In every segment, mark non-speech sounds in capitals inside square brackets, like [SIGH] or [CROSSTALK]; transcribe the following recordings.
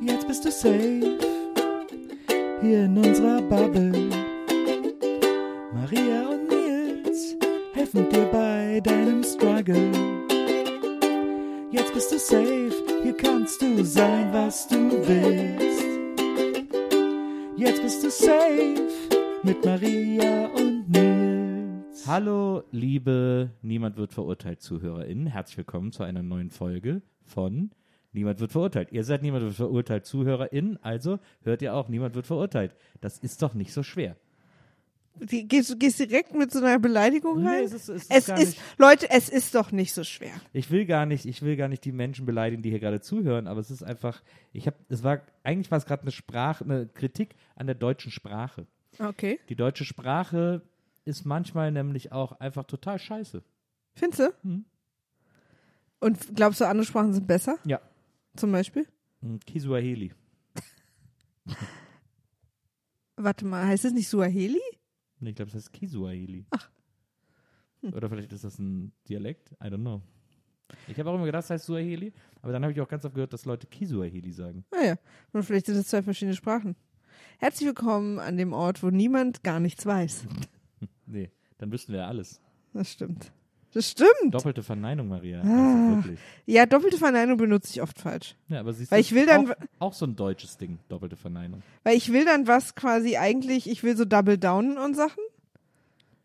Jetzt bist du safe hier in unserer Bubble. Maria und Nils helfen dir bei deinem Struggle. Jetzt bist du safe, hier kannst du sein, was du willst. Jetzt bist du safe mit Maria und Nils. Hallo, liebe Niemand wird verurteilt ZuhörerInnen. Herzlich willkommen zu einer neuen Folge von Niemand wird verurteilt. Ihr seid Niemand wird verurteilt ZuhörerInnen, also hört ihr auch Niemand wird verurteilt. Das ist doch nicht so schwer. Die, gehst du gehst direkt mit so einer Beleidigung Nee, rein? es ist- es ist es ist Leute, es ist doch nicht so schwer. Ich will gar nicht, ich will gar nicht die Menschen beleidigen, die hier gerade zuhören, aber es ist einfach, ich habe, es war, eigentlich war es gerade eine Sprache, eine Kritik an der deutschen Sprache. Okay. Die deutsche Sprache ist manchmal nämlich auch einfach total scheiße. Findest du? Mhm. Und glaubst du, andere Sprachen sind besser? Ja. Zum Beispiel? Hm, Kiswahili. Warte mal, heißt es nicht Suaheli? Nee, Ich glaube, das heißt Kiswahili. Ach. Oder vielleicht ist das ein Dialekt? I don't know. Ich habe auch immer gedacht, das heißt Suaheli, aber dann habe ich auch ganz oft gehört, dass Leute Kiswahili sagen. Naja, und vielleicht sind es zwei verschiedene Sprachen. Herzlich willkommen an dem Ort, wo niemand gar nichts weiß. [LAUGHS] Nee, dann wüssten wir ja alles. Das stimmt. Das stimmt. Doppelte Verneinung, Maria. Ah. Also wirklich. Ja, doppelte Verneinung benutze ich oft falsch. Ja, aber siehst Weil du, ich will dann- auch, auch so ein deutsches Ding, doppelte Verneinung. Weil ich will dann was quasi eigentlich, ich will so double downen und Sachen.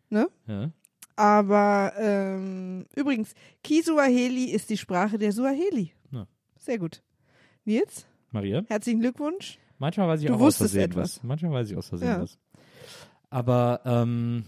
Ne? Ja? Aber ähm, übrigens, Kisuaheli ist die Sprache der Suaheli. Ja. Sehr gut. Nils, Maria? herzlichen Glückwunsch. Manchmal weiß ich Du auch aus Versehen etwas. was. Manchmal weiß ich aus Versehen Ja. was. Aber ähm,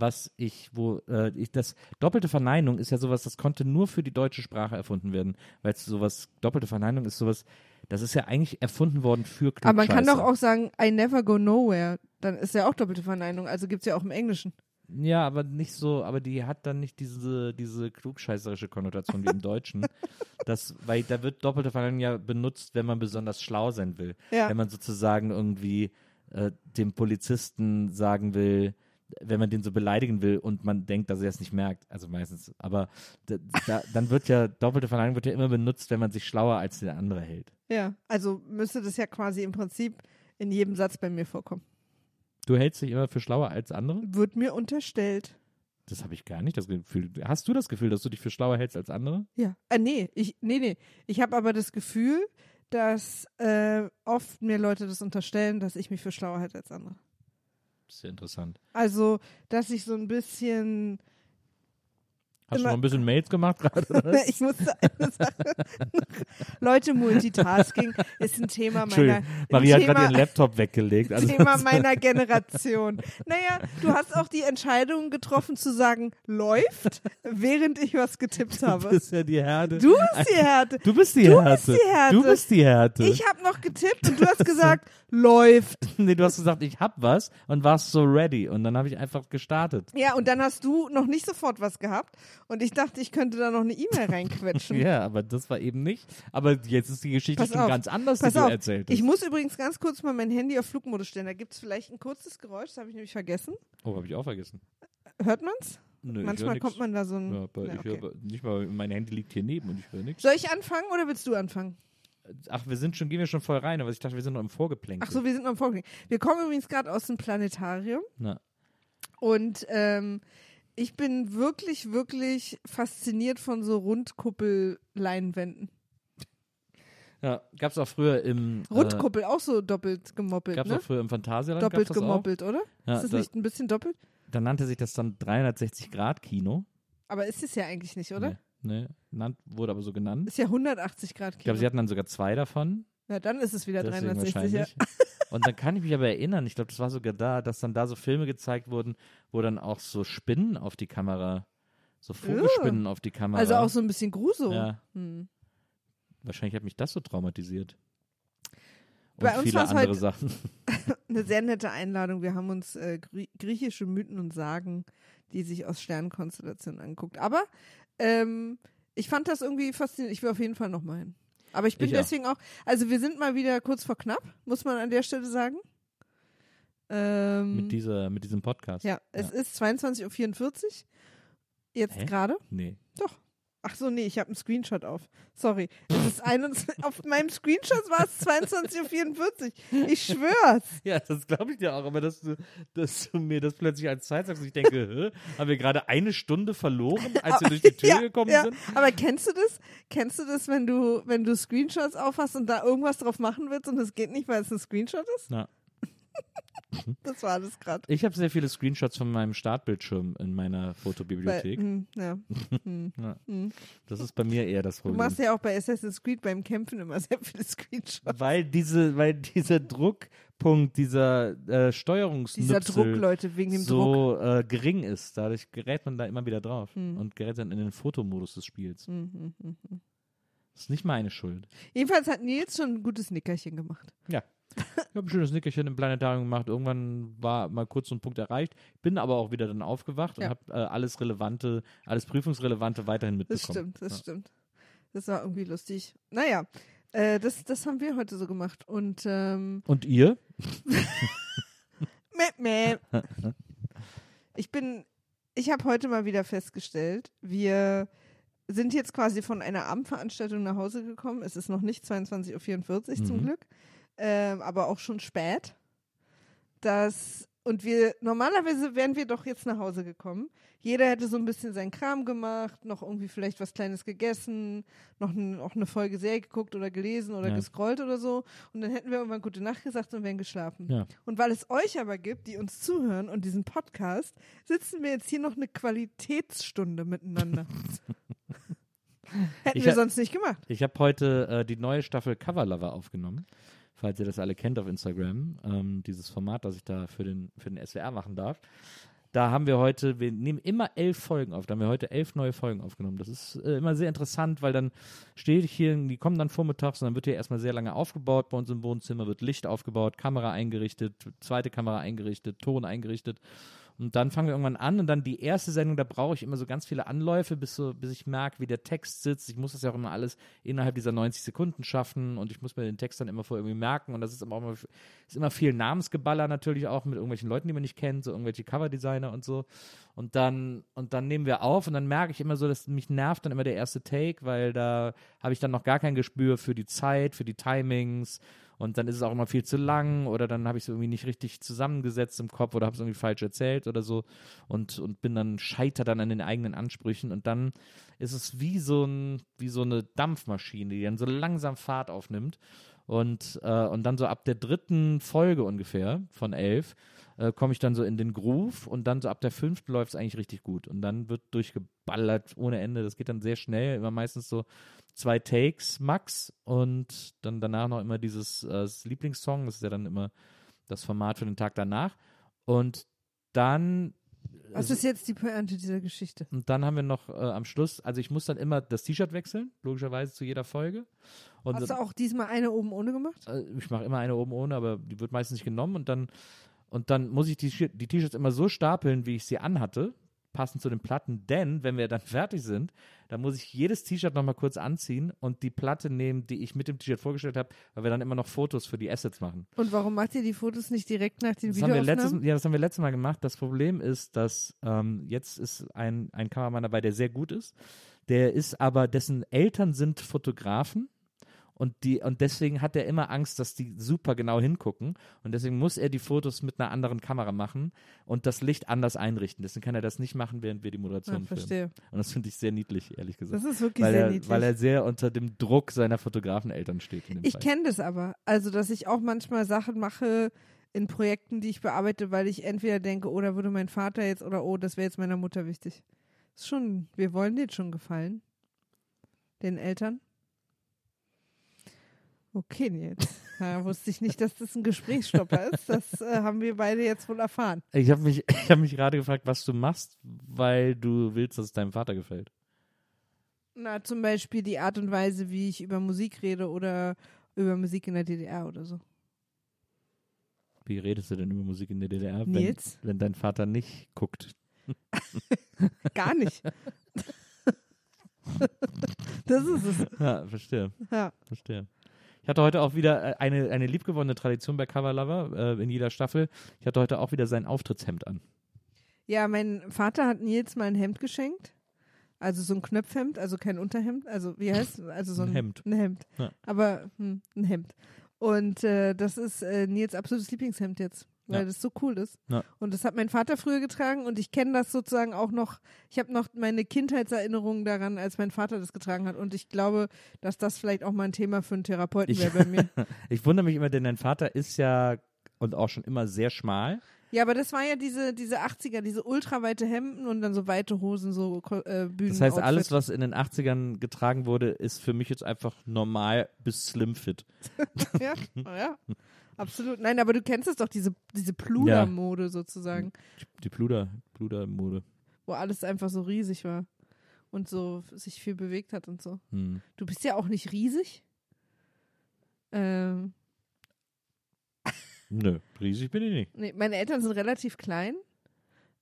was ich, wo, äh, ich, das doppelte Verneinung ist ja sowas, das konnte nur für die deutsche Sprache erfunden werden, weil es sowas, doppelte Verneinung ist sowas, das ist ja eigentlich erfunden worden für Aber man kann doch Klugscheißer. auch sagen, I never go nowhere. Dann ist ja auch doppelte Verneinung. Also gibt es ja auch im Englischen. Ja, aber nicht so, aber die hat dann nicht diese, diese klugscheißerische Konnotation wie im Deutschen. [LAUGHS] Das, weil da wird doppelte Verneinung ja benutzt, wenn man besonders schlau sein will. Ja. Wenn man sozusagen irgendwie äh, dem Polizisten sagen will, wenn man den so beleidigen will und man denkt, dass er es nicht merkt, also meistens, aber da, da, dann wird ja, doppelte Verneinung wird ja immer benutzt, wenn man sich schlauer als der andere hält. Ja, also müsste das ja quasi im Prinzip in jedem Satz bei mir vorkommen. Du hältst dich immer für schlauer als andere? Wird mir unterstellt. Das habe ich gar nicht, das Gefühl. Hast du das Gefühl, dass du dich für schlauer hältst als andere? Ja. Äh, nee, ich, nee, nee. Ich habe aber das Gefühl, dass äh, oft mir Leute das unterstellen, dass ich mich für schlauer halte als andere. Ja interessant. Also, dass ich so ein bisschen. Hast Immer- du noch ein bisschen Mails gemacht gerade? [LAUGHS] ich musste eine Sache. Leute, Multitasking ist ein Thema meiner. Maria hat gerade ihren Laptop weggelegt. Also Thema meiner Generation. Naja, du hast auch die Entscheidung getroffen zu sagen, läuft, während ich was getippt du habe. bist ja die Härte. Du bist die Härte. Du bist die Du Härte. bist die Härte. Du bist die Härte. Ich habe Mittwoch getippt und du hast gesagt, läuft. [LAUGHS] nee, du hast gesagt, ich hab was und warst so ready. Und dann habe ich einfach gestartet. Ja, und dann hast du noch nicht sofort was gehabt und ich dachte, ich könnte da noch eine E-Mail reinquetschen. [LAUGHS] Ja, aber das war eben nicht. Aber jetzt ist die Geschichte Pass schon auf, ganz anders, die du auf, erzählt ich hast. muss übrigens ganz kurz mal mein Handy auf Flugmodus stellen. Da gibt es vielleicht ein kurzes Geräusch, das habe ich nämlich vergessen. Oh, habe ich auch vergessen. Hört man's? Nö, ich Manchmal kommt man da so ein. Ja, aber Ja, ich okay. höre nicht mal, mein Handy liegt hier neben und ich höre nichts. Soll ich anfangen oder willst du anfangen? Ach, wir sind schon, gehen wir schon voll rein, aber ich dachte, wir sind noch im Vorgeplänkel. Ach so, wir sind noch im Vorgang. Wir kommen übrigens gerade aus dem Planetarium Na, und ähm, ich bin wirklich, wirklich fasziniert von so Rundkuppelleinwänden. ja, gab's auch früher im Rundkuppel, auch so doppelt gemoppelt, Äh, gab's ne? auch früher im Phantasialand. Doppelt gemoppelt, oder? Ja, ist das da- nicht ein bisschen doppelt? Dann nannte sich das dann 360 Grad Kino. Aber ist es ja eigentlich nicht, oder? Nee, nee, wurde aber so genannt. Ist ja 180 Grad Ich Kino. glaube, sie hatten dann sogar zwei davon. ja, dann ist es wieder Deswegen 360, ja. [LAUGHS] Und dann kann ich mich aber erinnern, ich glaube, das war sogar da, dass dann da so Filme gezeigt wurden, wo dann auch so Spinnen auf die Kamera, so Vogelspinnen auf die Kamera. Also auch so ein bisschen Gruso. Ja. Hm. Wahrscheinlich hat mich das so traumatisiert. Und Bei uns viele andere heute- Sachen. [LAUGHS] Eine sehr nette Einladung. Wir haben uns äh, grie griechische Mythen und Sagen, die sich aus Sternenkonstellationen anguckt. Aber ähm, ich fand das irgendwie faszinierend. Ich will auf jeden Fall noch mal hin. Aber ich bin Ich auch. deswegen auch, also wir sind mal wieder kurz vor knapp, muss man an der Stelle sagen. Ähm, Mit, dieser, mit diesem Podcast. ja, es ist 22.44 Uhr. Jetzt gerade. Nee. Doch. Ach so, nee, ich habe einen Screenshot auf. Sorry. Es ist 21, [LAUGHS] auf meinem Screenshot war es 22.44 Uhr. Ich schwör's. Ja, das glaube ich dir auch, aber dass du, dass du mir das plötzlich als Zeit sagst, ich denke, hä, haben wir gerade eine Stunde verloren, als wir durch die [LAUGHS] Tür ja, gekommen ja. sind? Aber kennst du das? Kennst du das, wenn du, wenn du Screenshots aufhast und da irgendwas drauf machen willst und es geht nicht, weil es ein Screenshot ist? Na. Das war das gerade. Ich habe sehr viele Screenshots von meinem Startbildschirm in meiner Fotobibliothek. Ja. [LAUGHS] Das ist bei mir eher das Du Problem. machst ja auch bei Assassin's Creed beim Kämpfen immer sehr viele Screenshots. weil diese, weil dieser Druckpunkt, dieser äh, Steuerungsnüpsel Dieser Druck, Leute, wegen dem Druck. so äh, gering ist. Dadurch gerät man da immer wieder drauf Hm. und gerät dann in den Fotomodus des Spiels. Das ist nicht meine Schuld. Jedenfalls hat Nils schon ein gutes Nickerchen gemacht. Ja. Ich habe ein schönes Nickerchen im Planetarium gemacht. Irgendwann war mal kurz so ein Punkt erreicht. Bin aber auch wieder dann aufgewacht und Ja. habe äh, alles Relevante, alles Prüfungsrelevante weiterhin Das mitbekommen. stimmt, das ja. stimmt. Das war irgendwie lustig. Naja, äh, das, das haben wir heute so gemacht. Und ähm, Und ihr? [LAUGHS] Mäh, mäh. Ich bin, ich habe heute mal wieder festgestellt, wir sind jetzt quasi von einer Abendveranstaltung nach Hause gekommen. Es ist noch nicht 22.44 Uhr zum Mhm. Glück, ähm, aber auch schon spät. Das, und wir, normalerweise wären wir doch jetzt nach Hause gekommen. Jeder hätte so ein bisschen seinen Kram gemacht, noch irgendwie vielleicht was Kleines gegessen, noch, ein, noch eine Folge Serie geguckt oder gelesen oder Ja. gescrollt oder so. Und dann hätten wir irgendwann gute Nacht gesagt und wären geschlafen. Ja. Und weil es euch aber gibt, die uns zuhören und diesen Podcast, sitzen wir jetzt hier noch eine Qualitätsstunde miteinander. [LAUGHS] Hätten Ich wir ha- sonst nicht gemacht. Ich habe heute äh, die neue Staffel Cover Lover aufgenommen. Falls ihr das alle kennt auf Instagram, ähm, dieses Format, das ich da für den, für den SWR machen darf. Da haben wir heute, wir nehmen immer elf Folgen auf. Da haben wir heute elf neue Folgen aufgenommen. Das ist äh, immer sehr interessant, weil dann stehe ich hier, die kommen dann vormittags und dann wird hier erstmal sehr lange aufgebaut bei uns im Wohnzimmer, wird Licht aufgebaut, Kamera eingerichtet, zweite Kamera eingerichtet, Ton eingerichtet. Und dann fangen wir irgendwann an und dann die erste Sendung, da brauche ich immer so ganz viele Anläufe, bis, so, bis ich merke, wie der Text sitzt. Ich muss das ja auch immer alles innerhalb dieser 90 Sekunden schaffen und ich muss mir den Text dann immer vorher irgendwie merken und das ist immer, auch immer, ist immer viel Namensgeballer natürlich auch mit irgendwelchen Leuten, die man nicht kennt, so irgendwelche Coverdesigner und so. Und dann, und dann nehmen wir auf und dann merke ich immer so, dass mich nervt dann immer der erste Take, weil da habe ich dann noch gar kein Gespür für die Zeit, für die Timings und dann ist es auch immer viel zu lang oder dann habe ich es irgendwie nicht richtig zusammengesetzt im Kopf oder habe es irgendwie falsch erzählt oder so und, und bin dann scheiter dann an den eigenen Ansprüchen und dann ist es wie so ein wie so eine Dampfmaschine, die dann so langsam Fahrt aufnimmt und äh, und dann so ab der dritten Folge ungefähr von elf äh, komme ich dann so in den Groove und dann so ab der fünften läuft es eigentlich richtig gut und dann wird durchgeballert ohne Ende. Das geht dann sehr schnell, immer meistens so zwei Takes max und dann danach noch immer dieses äh, Lieblingssong, das ist ja dann immer das Format für den Tag danach und dann Was ist jetzt die Pointe dieser Geschichte? Und dann haben wir noch äh, am Schluss, also ich muss dann immer das T-Shirt wechseln, logischerweise zu jeder Folge. Und Hast du auch diesmal eine oben ohne gemacht? äh, ich mache immer eine oben ohne, aber die wird meistens nicht genommen und dann und dann muss ich die, die T-Shirts immer so stapeln, wie ich sie anhatte, passend zu den Platten, denn wenn wir dann [LAUGHS] fertig sind, dann muss ich jedes T-Shirt nochmal kurz anziehen und die Platte nehmen, die ich mit dem T-Shirt vorgestellt habe, weil wir dann immer noch Fotos für die Assets machen. Und warum macht ihr die Fotos nicht direkt nach den Das letztes, Videoaufnahmen? ja, das haben wir letztes Mal gemacht. Das Problem ist, dass ähm, jetzt ist ein, ein Kameramann dabei, der sehr gut ist. Der ist aber, dessen Eltern sind Fotografen und, die, und deswegen hat er immer Angst, dass die super genau hingucken. Und deswegen muss er die Fotos mit einer anderen Kamera machen und das Licht anders einrichten. Deswegen kann er das nicht machen, während wir die Ja, Moderation filmen. verstehe. Und das finde ich sehr niedlich, ehrlich gesagt. Das ist wirklich weil, sehr er, niedlich. weil er sehr unter dem Druck seiner Fotografeneltern steht. Ich kenne das aber. Also, dass ich auch manchmal Sachen mache in Projekten, die ich bearbeite, weil ich entweder denke, oh, da würde mein Vater jetzt oder oh, das wäre jetzt meiner Mutter wichtig. Ist schon, wir wollen denen schon gefallen. Den Eltern. Okay, Nils. [LAUGHS] Da wusste ich nicht, dass das ein Gesprächsstopper ist. Das äh, haben wir beide jetzt wohl erfahren. Ich habe mich, [LAUGHS] ich hab mich gerade gefragt, was du machst, weil du willst, dass es deinem Vater gefällt. Na, zum Beispiel die Art und Weise, wie ich über Musik rede oder über Musik in der DDR oder so. Wie redest du denn über Musik in der DDR, wenn, Nils? wenn dein Vater nicht guckt? [LAUGHS] Gar nicht. das ist es. Ja, verstehe, Ja. verstehe. Ich hatte heute auch wieder äh, eine, eine liebgewonnene Tradition bei Cover Lover äh, in jeder Staffel. Ich hatte heute auch wieder sein Auftrittshemd an. Ja, mein Vater hat Nils mal ein Hemd geschenkt. Also so ein Knöpfhemd, also kein Unterhemd. Also wie heißt Also so ein, Ein Hemd. Ein Hemd. Ja. Aber hm, ein Hemd. Und äh, das ist äh, Nils absolutes Lieblingshemd jetzt, weil Ja. das so cool ist. Ja. Und das hat mein Vater früher getragen und ich kenne das sozusagen auch noch. Ich habe noch meine Kindheitserinnerungen daran, als mein Vater das getragen hat. Und ich glaube, dass das vielleicht auch mal ein Thema für einen Therapeuten wäre bei mir. [LAUGHS] Ich wundere mich immer, denn dein Vater ist ja und auch schon immer sehr schmal. Ja, aber das war ja diese, diese 80er, diese ultraweite Hemden und dann so weite Hosen, so äh, Bühnen. Das heißt, alles, was in den 80ern getragen wurde, ist für mich jetzt einfach normal bis slim fit. [LAUGHS] ja, ja, absolut. Nein, aber du kennst es doch, diese, diese Pludermode sozusagen, Die Pluder, Pludermode. wo alles einfach so riesig war und so sich viel bewegt hat und so. Hm. Du bist ja auch nicht riesig. Ähm, Nö, riesig bin ich nicht. nee, meine Eltern sind relativ klein.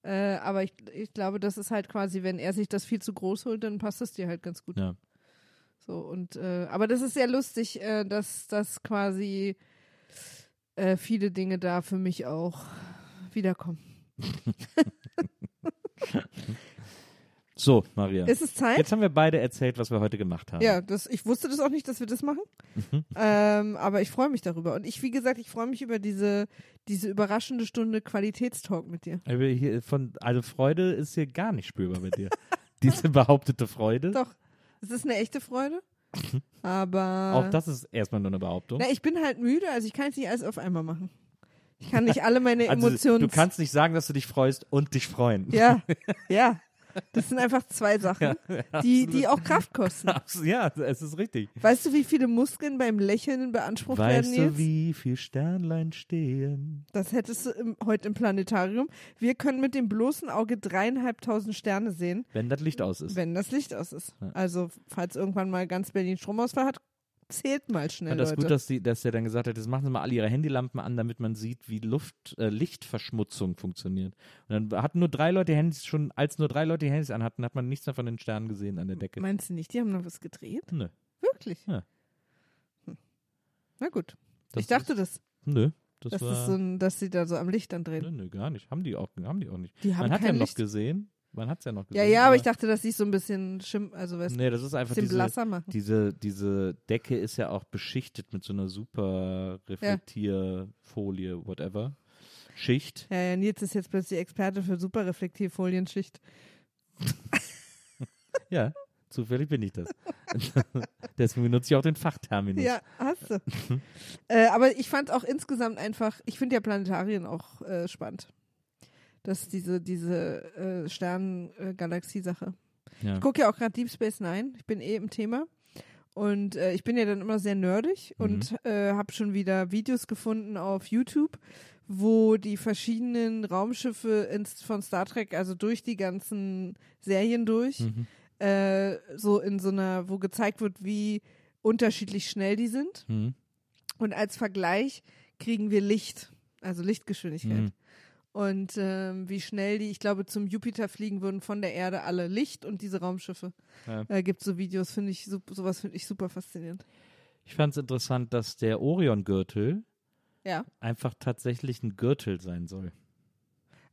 Äh, aber ich, ich glaube, das ist halt quasi, wenn er sich das viel zu groß holt, dann passt es dir halt ganz gut. Ja. So, und äh, aber das ist sehr lustig, äh, dass dass quasi äh, viele Dinge da für mich auch wiederkommen. [LAUGHS] [LAUGHS] So, Maria. Ist es Zeit? Jetzt haben wir beide erzählt, was wir heute gemacht haben. Ja, das, ich wusste das auch nicht, dass wir das machen. Mhm. ähm, aber ich freue mich darüber. Und ich, wie gesagt, ich freue mich über diese, diese überraschende Stunde Qualitätstalk mit dir. Aber hier von, also Freude ist hier gar nicht spürbar bei dir. [LAUGHS] Diese behauptete Freude. Doch, es ist eine echte Freude. Aber Auch das ist erstmal nur eine Behauptung. na, ich bin halt müde, also ich kann jetzt nicht alles auf einmal machen. Ich kann nicht alle meine [LAUGHS] also, Emotionen. du kannst nicht sagen, dass du dich freust und dich freuen. Ja, [LAUGHS] ja. Das sind einfach zwei Sachen, die, die auch Kraft kosten. [LAUGHS] Ja, es ist richtig. Weißt du, wie viele Muskeln beim Lächeln beansprucht Weißt werden du, jetzt? wie viel Sternlein stehen? Das hättest du im, heute im Planetarium. Wir können mit dem bloßen Auge dreieinhalbtausend Sterne sehen, Wenn das Licht aus ist. wenn das Licht aus ist. Ja. Also, falls irgendwann mal ganz Berlin Stromausfall hat, zählt mal schnell, Und das ist gut, dass, die, dass er dann gesagt hat, jetzt machen sie mal alle ihre Handylampen an, damit man sieht, wie Luft, äh, Lichtverschmutzung funktioniert. Und dann hatten nur drei Leute Handys schon, als nur drei Leute die Handys anhatten, hat man nichts mehr von den Sternen gesehen an der Decke. Meinst du nicht, die haben noch was gedreht? Nö. Wirklich? Ja. Hm. Na gut. Das ich dachte ist, das, Nö. Das das war, ist so ein, dass sie da so am Licht dann drehen. nö, nö, gar nicht. Haben die auch, haben die auch nicht. Die haben man hat ja kein noch Licht. gesehen. Man hat es ja noch Ja, gesehen. ja, aber ich dachte, dass sie es so ein bisschen schim also weißt, Nee, das ist einfach bisschen diese, blasser machen. diese, diese Decke ist ja auch beschichtet mit so einer super Reflektierfolie, whatever. Schicht. Ja, ja, Nils ist jetzt plötzlich Experte für Superreflektivfolienschicht. [LAUGHS] Ja, zufällig bin ich das. [LAUGHS] Deswegen benutze ich auch den Fachterminus. Ja, hast du. [LAUGHS] äh, aber ich fand auch insgesamt einfach, ich finde ja Planetarien auch äh, spannend. Das ist diese, diese äh, Stern-Galaxie-Sache. Ja. Ich gucke ja auch gerade Deep Space Nine. Ich bin eh im Thema. Und äh, ich bin ja dann immer sehr nerdig und äh, habe schon wieder Videos gefunden auf YouTube, wo die verschiedenen Raumschiffe ins, von Star Trek, also durch die ganzen Serien durch, Mhm. äh, so in so einer, wo gezeigt wird, wie unterschiedlich schnell die sind. Mhm. Und als Vergleich kriegen wir Licht, also Lichtgeschwindigkeit. Und ähm, wie schnell die, ich glaube, zum Jupiter fliegen würden von der Erde alle Licht und diese Raumschiffe. Ja. Äh, gibt so Videos, finde ich, sup- sowas finde ich super faszinierend. Ich fand es interessant, dass der Orion-Gürtel Ja, einfach tatsächlich ein Gürtel sein soll.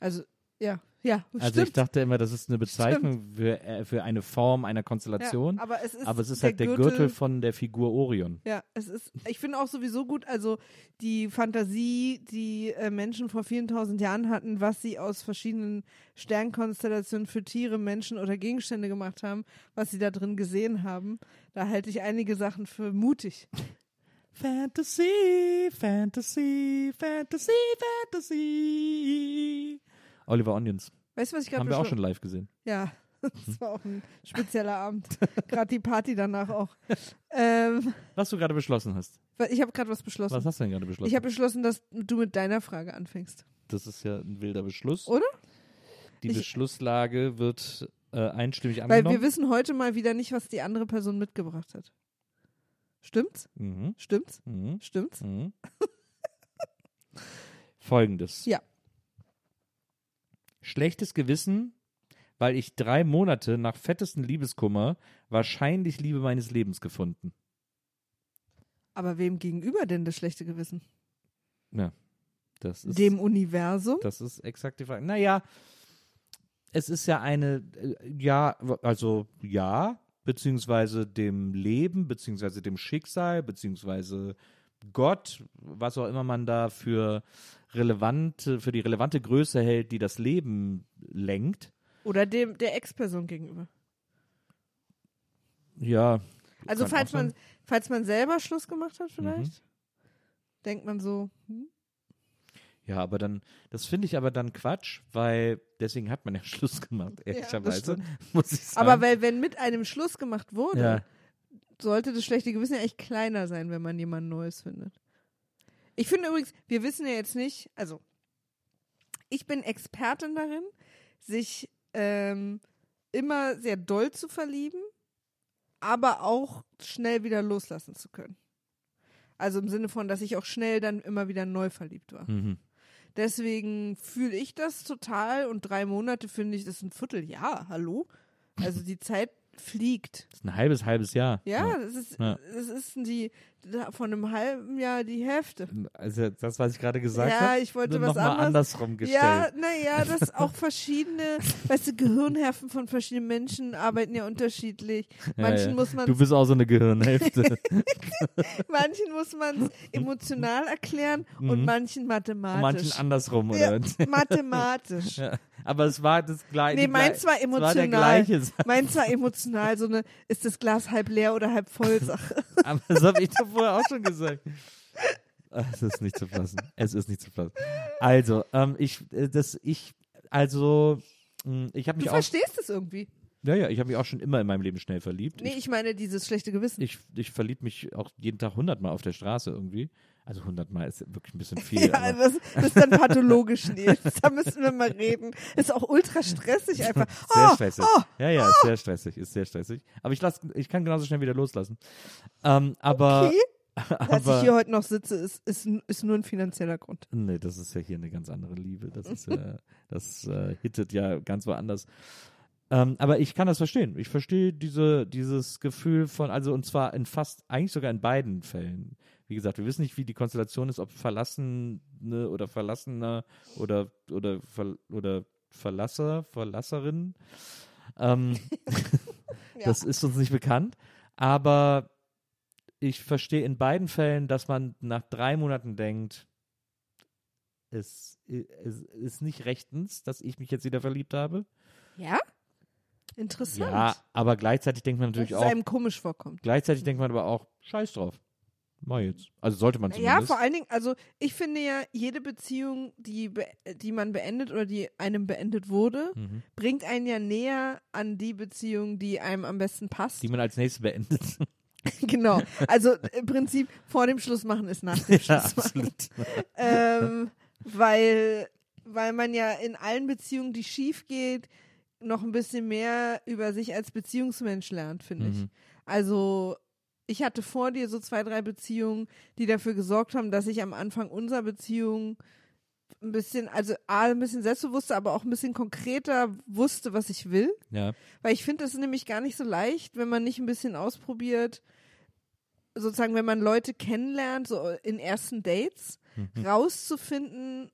also, ja, ja, Also stimmt. ich dachte immer, das ist eine Bezeichnung für, äh, für eine Form einer Konstellation, ja, aber es ist, aber es ist halt der Gürtel, von der Figur Orion. Ja, es ist, ich finde auch sowieso gut, also die Fantasie, die äh, Menschen vor vielen tausend Jahren hatten, was sie aus verschiedenen Sternkonstellationen für Tiere, Menschen oder Gegenstände gemacht haben, was sie da drin gesehen haben, da halte ich einige Sachen für mutig. Fantasy, Fantasy, Fantasy, Fantasy. Oliver Onions. Weißt du, was ich gerade Haben wir auch schon live gesehen. Ja, [LAUGHS] das war auch ein [LAUGHS] spezieller Abend. Gerade die Party danach auch. Ähm, Was du gerade beschlossen hast. weil ich habe gerade was beschlossen. Was hast du denn gerade beschlossen? ich habe beschlossen, dass du mit deiner Frage anfängst. das ist ja ein wilder Beschluss. Oder? Die Ich- Beschlusslage wird äh, einstimmig Weil angenommen. wir wissen heute mal wieder nicht, was die andere Person mitgebracht hat. Stimmt's? mhm. Stimmt's? Mhm. Stimmt's? Mhm. [LAUGHS] Folgendes. Ja. Schlechtes Gewissen, weil ich drei Monate nach fettesten Liebeskummer wahrscheinlich Liebe meines Lebens gefunden. Aber wem gegenüber denn das schlechte Gewissen? Ja, das ist, Dem Universum? das ist exakt die Frage. Naja, es ist ja eine, äh, ja, also ja, beziehungsweise dem Leben, beziehungsweise dem Schicksal, beziehungsweise Gott, was auch immer man da für relevante, für die relevante Größe hält, die das Leben lenkt. Oder dem der Ex-Person gegenüber? Ja. Also falls sein. man, falls man selber Schluss gemacht hat vielleicht, Mhm. denkt man so, hm? Ja, aber dann, das finde ich aber dann Quatsch, weil deswegen hat man ja [LAUGHS] Schluss gemacht, ehrlicherweise, stimmt. [LAUGHS] muss ich sagen. aber weil wenn mit einem Schluss gemacht wurde, ja, sollte das schlechte Gewissen ja echt kleiner sein, wenn man jemand Neues findet. Ich finde übrigens, wir wissen ja jetzt nicht, also ich bin Expertin darin, sich ähm, immer sehr doll zu verlieben, aber auch schnell wieder loslassen zu können. Also im Sinne von, dass ich auch schnell dann immer wieder neu verliebt war. mhm. Deswegen fühle ich das total und drei Monate finde ich, das ist ein Vierteljahr. Hallo? Also die Zeit fliegt. das ist ein halbes, halbes Jahr. Ja, das ist, Ja. das ist die von einem halben Jahr die Hälfte. Also das, was ich gerade gesagt Ja, habe, ich wollte was anderes. andersrum gestellt. Ja, naja, dass auch verschiedene, [LAUGHS] weißt du, Gehirnhälften von verschiedenen Menschen arbeiten ja unterschiedlich. Ja, Manchen ja. muss man Du bist auch so eine Gehirnhälfte. [LAUGHS] manchen muss man [LAUGHS] emotional erklären und Mhm. manchen Und mathematisch. manchen andersrum, ja, oder? mathematisch. Ja. Aber es war das gleiche. Nee, meins war Es war emotional. gleiche. Meins war emotional, so eine, ist das Glas halb leer oder halb voll Sache. Aber das habe ich doch vorher auch schon gesagt. Es ist nicht zu fassen. Es ist nicht zu fassen. Also, ähm, ich, äh, das, ich, also, mh, ich habe Du mich auch, verstehst es irgendwie. Ja, ja, ich habe mich auch schon immer in meinem Leben schnell verliebt. Nee, ich meine dieses schlechte Gewissen. Ich, ich verliebe mich auch jeden Tag hundertmal auf der Straße irgendwie. Also hundertmal ist wirklich ein bisschen [LAUGHS] viel. Ja, aber, das, das ist dann pathologisch, Nils. [LAUGHS] Da müssen wir mal reden. Ist auch ultra stressig einfach. [LAUGHS] sehr Oh, stressig. oh, ja, ja, ist sehr stressig, ist sehr stressig. Aber ich lass, ich kann genauso schnell wieder loslassen. Ähm, aber, okay. Dass ich hier heute noch sitze, ist, ist, ist nur ein finanzieller Grund. nee, das ist ja hier eine ganz andere Liebe. Das ist, äh, das äh, hittet ja ganz woanders. Ähm, aber ich kann das verstehen. Ich verstehe diese, dieses Gefühl von, also und zwar in fast, eigentlich sogar in beiden Fällen. Wie gesagt, wir wissen nicht, wie die Konstellation ist, ob Verlassene oder Verlassener oder, oder, Ver, oder Verlasser, Verlasserin. Ähm, [LAUGHS] [LAUGHS] Ja. Das ist uns nicht bekannt. Aber ich verstehe in beiden Fällen, dass man nach drei Monaten denkt, es, es ist nicht rechtens, dass ich mich jetzt wieder verliebt habe. Ja? Interessant. Ja, aber gleichzeitig denkt man dass natürlich es auch, einem komisch vorkommt. gleichzeitig denkt man aber auch, scheiß drauf. Mal jetzt. Also sollte man Ja, zumindest. vor allen Dingen, also ich finde ja, jede Beziehung, die, be die man beendet oder die einem beendet wurde, Mhm. bringt einen ja näher an die Beziehung, die einem am besten passt. die man als nächstes beendet. [LAUGHS] genau. Also im Prinzip vor dem Schluss machen ist nach dem [LAUGHS] ja, Schluss machen. Ähm, weil, weil man ja in allen Beziehungen, die schief geht, noch ein bisschen mehr über sich als Beziehungsmensch lernt, finde ich. Mhm. Also ich hatte vor dir so zwei, drei Beziehungen, die dafür gesorgt haben, dass ich am Anfang unserer Beziehung ein bisschen, also A, ein bisschen selbstbewusster, aber auch ein bisschen konkreter wusste, was ich will. Ja. Weil ich finde, das ist nämlich gar nicht so leicht, wenn man nicht ein bisschen ausprobiert, sozusagen, wenn man Leute kennenlernt, so in ersten Dates, Mhm. rauszufinden,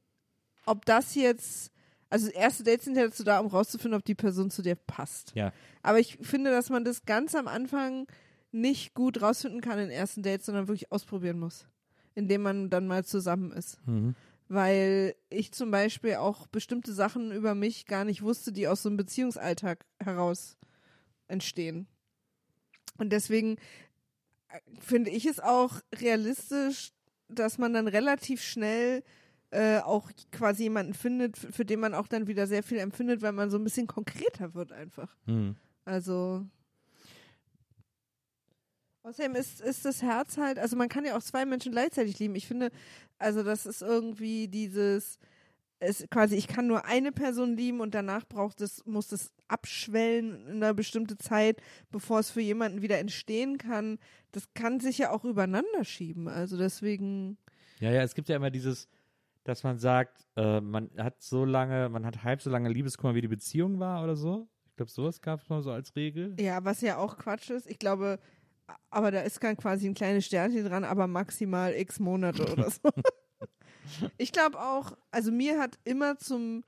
ob das jetzt, also erste Dates sind ja dazu da, um rauszufinden, ob die Person zu dir passt. Ja. Aber ich finde, dass man das ganz am Anfang nicht gut rausfinden kann in ersten Dates, sondern wirklich ausprobieren muss, indem man dann mal zusammen ist. Mhm. Weil ich zum Beispiel auch bestimmte Sachen über mich gar nicht wusste, die aus so einem Beziehungsalltag heraus entstehen. Und deswegen äh, finde ich es auch realistisch, dass man dann relativ schnell äh, auch quasi jemanden findet, für den man auch dann wieder sehr viel empfindet, weil man so ein bisschen konkreter wird einfach. Mhm. Also. Außerdem ist, ist das Herz halt, also man kann ja auch zwei Menschen gleichzeitig lieben. Ich finde, also das ist irgendwie dieses, es quasi, ich kann nur eine Person lieben und danach braucht es, muss es abschwellen in einer bestimmten Zeit, bevor es für jemanden wieder entstehen kann. Das kann sich ja auch übereinander schieben. Also deswegen, Ja, ja, es gibt ja immer dieses, dass man sagt, äh, man hat so lange, man hat halb so lange Liebeskummer, wie die Beziehung war oder so. Ich glaube, sowas gab es mal so als Regel. ja, was ja auch Quatsch ist. Ich glaube, aber da ist dann quasi ein kleines Sternchen dran, aber maximal x Monate oder so. [LAUGHS] ich glaube auch, also mir hat immer zum,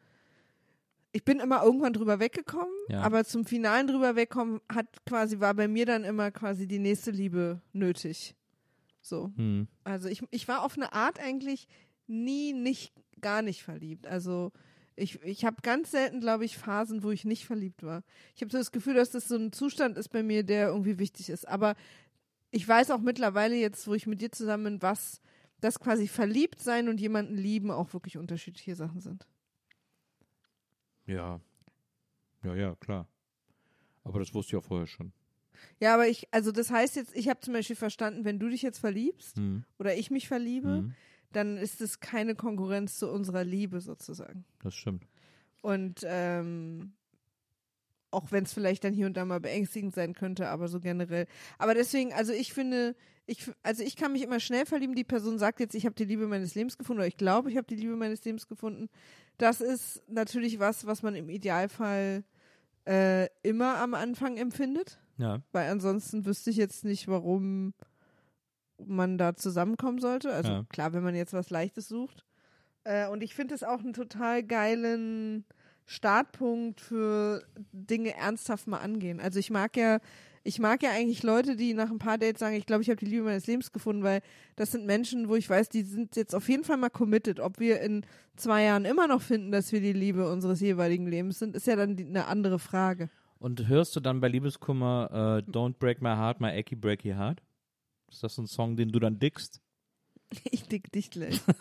ich bin immer irgendwann drüber weggekommen, Ja. aber zum finalen drüber wegkommen hat quasi, war bei mir dann immer quasi die nächste Liebe nötig. So. Hm. Also ich, ich war auf eine Art eigentlich nie nicht, gar nicht verliebt. Also ich, ich habe ganz selten, glaube ich, Phasen, wo ich nicht verliebt war. Ich habe so das Gefühl, dass das so ein Zustand ist bei mir, der irgendwie wichtig ist. Aber ich weiß auch mittlerweile jetzt, wo ich mit dir zusammen bin, was das quasi verliebt sein und jemanden lieben auch wirklich unterschiedliche Sachen sind. Ja. Ja, ja, klar. Aber das wusste ich auch vorher schon. Ja, aber ich, also das heißt jetzt, ich habe zum Beispiel verstanden, wenn du dich jetzt verliebst Hm. oder ich mich verliebe, Hm. Dann ist es keine Konkurrenz zu unserer Liebe sozusagen. Das stimmt. Und ähm, auch wenn es vielleicht dann hier und da mal beängstigend sein könnte, aber so generell. Aber deswegen, also ich finde, ich, also ich kann mich immer schnell verlieben. Die Person sagt jetzt, ich habe die Liebe meines Lebens gefunden oder ich glaube, ich habe die Liebe meines Lebens gefunden. Das ist natürlich was, was man im Idealfall äh, immer am Anfang empfindet, Ja. weil ansonsten wüsste ich jetzt nicht, warum man da zusammenkommen sollte. Also Ja. klar, wenn man jetzt was Leichtes sucht. Äh, und ich finde es auch einen total geilen Startpunkt für Dinge ernsthaft mal angehen. Also ich mag ja, ich mag ja eigentlich Leute, die nach ein paar Dates sagen, ich glaube, ich habe die Liebe meines Lebens gefunden, weil das sind Menschen, wo ich weiß, die sind jetzt auf jeden Fall mal committed. Ob wir in zwei Jahren immer noch finden, dass wir die Liebe unseres jeweiligen Lebens sind, ist ja dann die, eine andere Frage. Und hörst du dann bei Liebeskummer äh, Don't Break My Heart, My Achy Breaky Heart? Ist das ein Song, den du dann dickst? [LAUGHS] Ich dick dich gleich. [LAUGHS]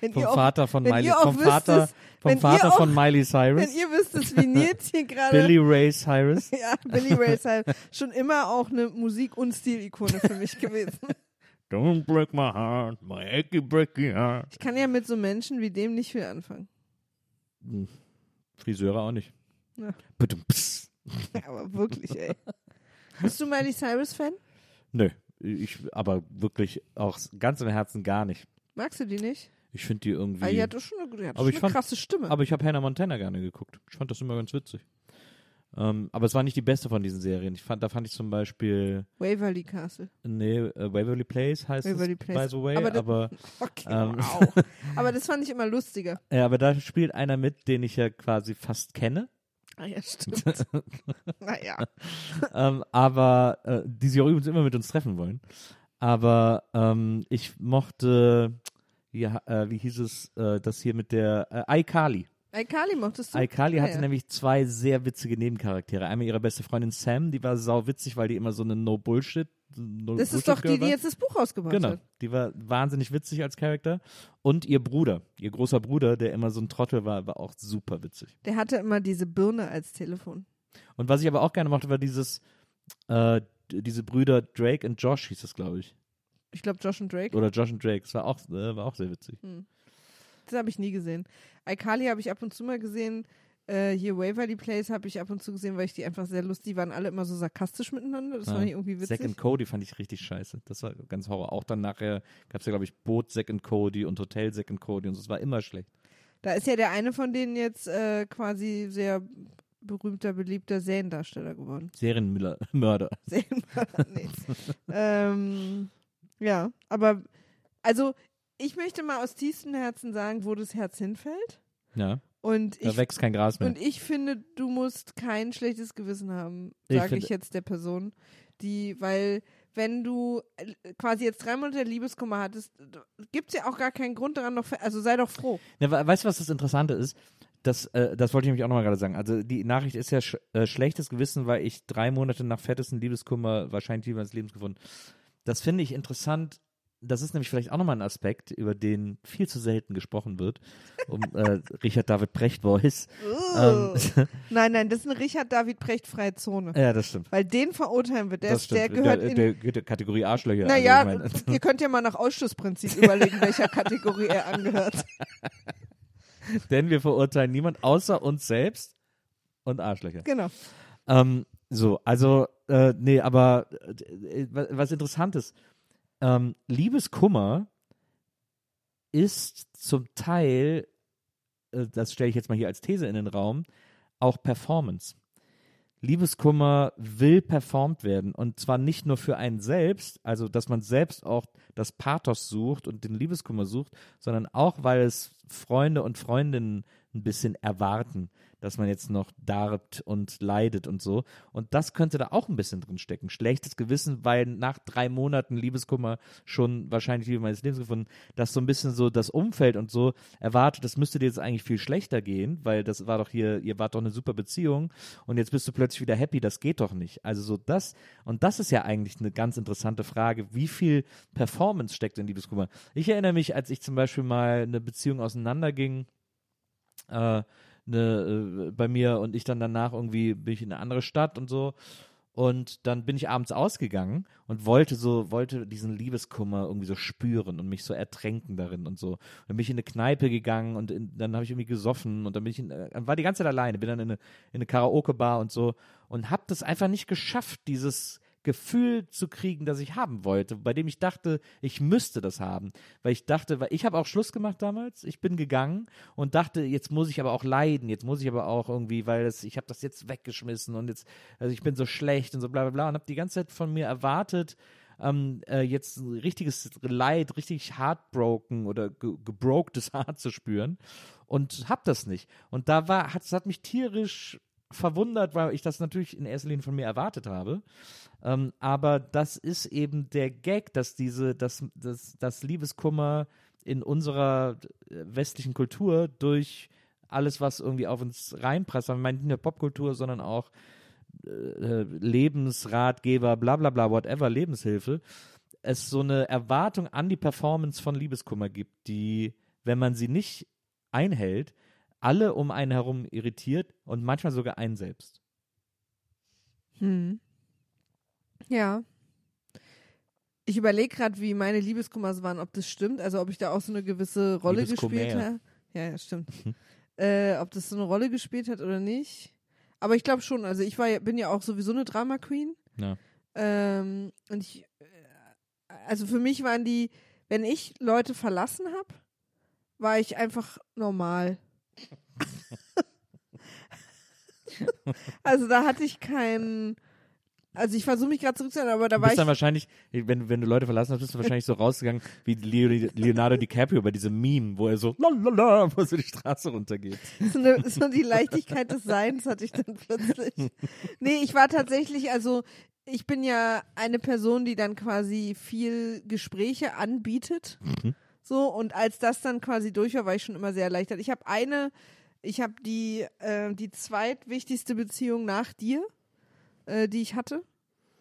wenn Vom Vater von Miley, vom Vater, vom Vater von auch- Miley Cyrus, wenn ihr wüsstet, wie Nils hier [LAUGHS] gerade Billy Ray Cyrus. Ja, Billy Ray Cyrus. Schon immer auch eine Musik- und Stilikone für mich gewesen. Don't break my heart, my achy breaky heart. Ich kann ja mit so Menschen wie dem nicht viel anfangen. Friseure auch nicht. Ja. Pss. Aber wirklich, ey. Bist du Miley Cyrus-Fan? Nö, ich, aber wirklich auch ganz im Herzen gar nicht. Magst du die nicht? Ich finde die irgendwie. Ah, die hat doch schon eine, hat Aber schon ich eine fand- krasse Stimme. aber ich habe Hannah Montana gerne geguckt. Ich fand das immer ganz witzig. Ähm, aber es war nicht die beste von diesen Serien. Ich fand, da fand ich zum Beispiel, Waverly Castle. nee, äh, Waverly Place heißt Waverly es, Place. by the way, Aber aber, das- [LAUGHS] Okay, ähm, wow. Aber das fand ich immer lustiger. [LAUGHS] ja, aber da spielt einer mit, den ich ja quasi fast kenne. Ah ja, stimmt. [LAUGHS] naja. [LAUGHS] ähm, aber äh, die sich auch übrigens immer mit uns treffen wollen. Aber ähm, ich mochte, ja, äh, wie hieß es, äh, das hier mit der äh, iCarly. iCarly mochtest du? iCarly Ah, hatte ja. nämlich zwei sehr witzige Nebencharaktere. Einmal ihre beste Freundin Sam, die war sau witzig, weil die immer so eine No-Bullshit. No Das ist doch die, die jetzt das Buch rausgebracht Genau, hat. die war wahnsinnig witzig als Charakter. Und ihr Bruder, ihr großer Bruder, der immer so ein Trottel war, war auch super witzig. Der hatte immer diese Birne als Telefon. Und was ich aber auch gerne mochte, war dieses, äh, diese Brüder Drake und Josh hieß es, glaube ich. Ich glaube Josh und Drake. Oder Josh und Drake. Das war auch, äh, war auch sehr witzig. Das habe ich nie gesehen. iCarly habe ich ab und zu mal gesehen. Äh, hier Waverly Place habe ich ab und zu gesehen, weil ich die einfach sehr lustig, die waren alle immer so sarkastisch miteinander. Das Ja. fand ich irgendwie witzig. Zack and Cody fand ich richtig scheiße. Das war ganz Horror. Auch dann nachher gab es ja, glaube ich, Boot Zack and Cody und Hotel Zack and Cody und so. Es war immer schlecht. Da ist ja der eine von denen jetzt äh, quasi sehr berühmter, beliebter Seriendarsteller geworden. Serienmörder. [LAUGHS] Mörder. Serienmörder, [LAUGHS] nee. ähm, ja, aber also ich möchte mal aus tiefstem Herzen sagen, wo das Herz hinfällt. Ja, Und da ich, wächst kein Gras mehr. und ich finde, du musst kein schlechtes Gewissen haben, sage ich jetzt der Person, die, weil wenn du äh, quasi jetzt drei Monate Liebeskummer hattest, gibt es ja auch gar keinen Grund daran, noch, also sei doch froh. Ja, we- weißt du, was das Interessante ist? Das, äh, das wollte ich nämlich auch nochmal gerade sagen. Also die Nachricht ist ja sch äh, schlechtes Gewissen, weil ich drei Monate nach fettesten Liebeskummer wahrscheinlich Liebe meines Lebens gefunden. Das finde ich interessant. Das ist nämlich vielleicht auch nochmal ein Aspekt, über den viel zu selten gesprochen wird, um äh, [LAUGHS] Richard David Brecht Voice. Ähm, [LAUGHS] Nein, nein, das ist eine Richard David Precht freie Zone. ja, das stimmt. Weil den verurteilen wir. Der, der gehört der, in. der, der Kategorie Arschlöcher. naja, also ich mein, ihr könnt ja mal nach Ausschlussprinzip überlegen, welcher Kategorie er angehört. [LAUGHS] denn wir verurteilen niemand außer uns selbst und Arschlöcher. Genau. Ähm, so, also, äh, nee, aber äh, wa- was interessant ist, ähm, Liebeskummer ist zum Teil, äh, das stelle ich jetzt mal hier als These in den Raum, auch Performance. Liebeskummer will performt werden und zwar nicht nur für einen selbst, also dass man selbst auch das Pathos sucht und den Liebeskummer sucht, sondern auch, weil es Freunde und Freundinnen ein bisschen erwarten, dass man jetzt noch darbt und leidet und so. Und das könnte da auch ein bisschen drin stecken. Schlechtes Gewissen, weil nach drei Monaten Liebeskummer schon wahrscheinlich Liebe meines Lebens gefunden, dass so ein bisschen so das Umfeld und so erwartet, das müsste dir jetzt eigentlich viel schlechter gehen, weil das war doch hier, ihr wart doch eine super Beziehung und jetzt bist du plötzlich wieder happy, das geht doch nicht. Also so das, und das ist ja eigentlich eine ganz interessante Frage, wie viel Performance steckt in Liebeskummer. Ich erinnere mich, als ich zum Beispiel mal eine Beziehung auseinanderging, äh, ne, äh, bei mir und ich dann danach irgendwie bin ich in eine andere Stadt und so. Und dann bin ich abends ausgegangen und wollte so, wollte diesen Liebeskummer irgendwie so spüren und mich so ertränken darin und so. Und dann bin ich in eine Kneipe gegangen und in, dann habe ich irgendwie gesoffen und dann bin ich in, äh, war die ganze Zeit alleine, bin dann in eine, in eine Karaoke-Bar und so und habe das einfach nicht geschafft, dieses Gefühl zu kriegen, das ich haben wollte, bei dem ich dachte, ich müsste das haben, weil ich dachte, weil ich habe auch Schluss gemacht damals, ich bin gegangen und dachte, jetzt muss ich aber auch leiden, jetzt muss ich aber auch irgendwie, weil das, ich habe das jetzt weggeschmissen und jetzt, also ich bin so schlecht und so bla bla bla und habe die ganze Zeit von mir erwartet, ähm, äh, jetzt ein richtiges Leid, richtig heartbroken oder ge gebrokedes Hart [LAUGHS] zu spüren und hab das nicht. Und da war, hat, hat mich tierisch verwundert, weil ich das natürlich in erster Linie von mir erwartet habe. Ähm, aber das ist eben der Gag, dass diese, dass, dass, dass Liebeskummer in unserer äh, westlichen Kultur durch alles, was irgendwie auf uns reinpresst, ich meine nicht nur Popkultur, sondern auch äh, Lebensratgeber, bla bla bla, whatever, Lebenshilfe, es so eine Erwartung an die Performance von Liebeskummer gibt, die, wenn man sie nicht einhält, alle um einen herum irritiert und manchmal sogar einen selbst. Hm. Ja. Ich überlege gerade, wie meine Liebeskummers waren, ob das stimmt, also ob ich da auch so eine gewisse Rolle gespielt habe. Ja, ja, stimmt. [LAUGHS] äh, ob das so eine Rolle gespielt hat oder nicht. Aber ich glaube schon. Also ich war bin ja auch sowieso eine Drama Queen. Ja. Ähm, und ich, äh, also für mich waren die, wenn ich Leute verlassen habe, war ich einfach normal. [LAUGHS] also da hatte ich keinen, also ich versuche mich gerade zurückzuerinnern, aber da Du war bist ich, dann wahrscheinlich, wenn, wenn du Leute verlassen hast, bist du wahrscheinlich so rausgegangen wie Leo- Leonardo DiCaprio bei diesem Meme, wo er so lalala, wo so die Straße runtergeht. so, eine, so die Leichtigkeit des Seins hatte ich dann plötzlich. Nee, ich war tatsächlich, also ich bin ja eine Person, die dann quasi viel Gespräche anbietet. So, und als das dann quasi durch war, war ich schon immer sehr erleichtert. Ich habe eine, ich habe die, äh, die zweitwichtigste Beziehung nach dir, äh, die ich hatte.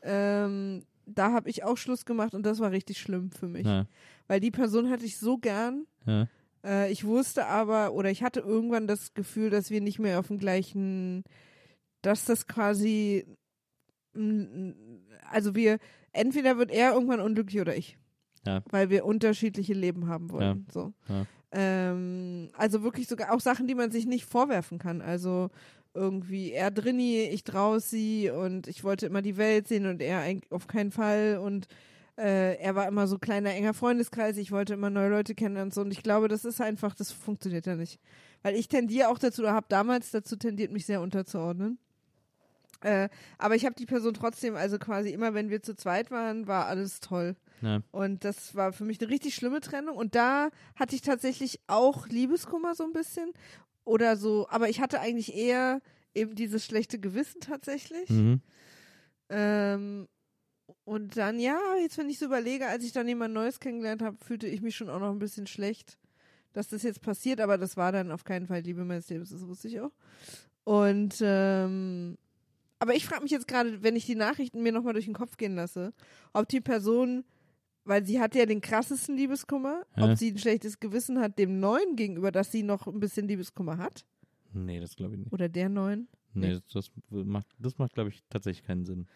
Ähm, da habe ich auch Schluss gemacht und das war richtig schlimm für mich. Ja, Weil die Person hatte ich so gern. ja. Äh, ich wusste aber, oder ich hatte irgendwann das Gefühl, dass wir nicht mehr auf dem gleichen, dass das quasi, also wir, entweder wird er irgendwann unglücklich oder ich. Ja. weil wir unterschiedliche Leben haben wollen. So. Ja. Ähm, also wirklich sogar auch Sachen, die man sich nicht vorwerfen kann. Also irgendwie er drinni, ich draußen und ich wollte immer die Welt sehen und er auf keinen Fall und äh, er war immer so kleiner, enger Freundeskreis, ich wollte immer neue Leute kennenlernen und so und ich glaube, das ist einfach, das funktioniert ja nicht. Weil ich tendiere auch dazu, oder habe damals dazu tendiert, mich sehr unterzuordnen. Äh, aber ich habe die Person trotzdem, also quasi immer, wenn wir zu zweit waren, war alles toll. Ja. Und das war für mich eine richtig schlimme Trennung. Und da hatte ich tatsächlich auch Liebeskummer so ein bisschen. Oder so, aber ich hatte eigentlich eher eben dieses schlechte Gewissen tatsächlich. Mhm. Ähm, und dann, ja, jetzt wenn ich so überlege, als ich dann jemand Neues kennengelernt habe, fühlte ich mich schon auch noch ein bisschen schlecht, dass das jetzt passiert, aber das war dann auf keinen Fall Liebe meines Lebens, das wusste ich auch. Und ähm, aber ich frage mich jetzt gerade, wenn ich die Nachrichten mir nochmal durch den Kopf gehen lasse, ob die Person, weil sie hat ja den krassesten Liebeskummer, Ja. ob sie ein schlechtes Gewissen hat dem Neuen gegenüber, dass sie noch ein bisschen Liebeskummer hat. Nee, das glaube ich nicht. Oder der Neuen. Nee, das, das macht, das macht glaube ich, tatsächlich keinen Sinn.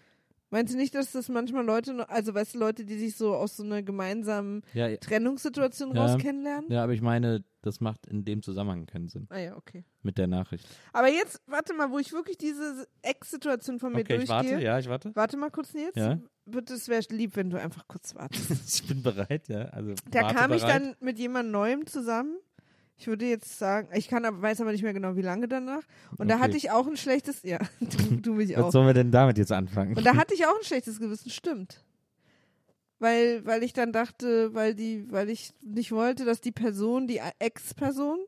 Meinst du nicht, dass das manchmal Leute, noch, also weißt du, Leute, die sich so aus so einer gemeinsamen Ja, ja, Trennungssituation Ja. raus kennenlernen? ja, aber ich meine, das macht in dem Zusammenhang keinen Sinn Ah ja, okay. mit der Nachricht. Aber jetzt, warte mal, wo ich wirklich diese Ex-Situation von mir Okay, ich durchgehe. warte, ja, ich warte. Warte mal kurz, Nils. Ja. Bitte, es wäre lieb, wenn du einfach kurz wartest. [LAUGHS] ich bin bereit, ja. Also Da kam ich bereit. dann mit jemand Neuem zusammen. Ich würde jetzt sagen, ich kann aber, weiß aber nicht mehr genau, wie lange danach. Und da Okay. hatte ich auch ein schlechtes, ja, [LAUGHS] du, du mich auch. Was sollen wir denn damit jetzt anfangen? Und da hatte ich auch ein schlechtes Gewissen, stimmt. Weil, weil ich dann dachte, weil die, weil ich nicht wollte, dass die Person, die Ex-Person,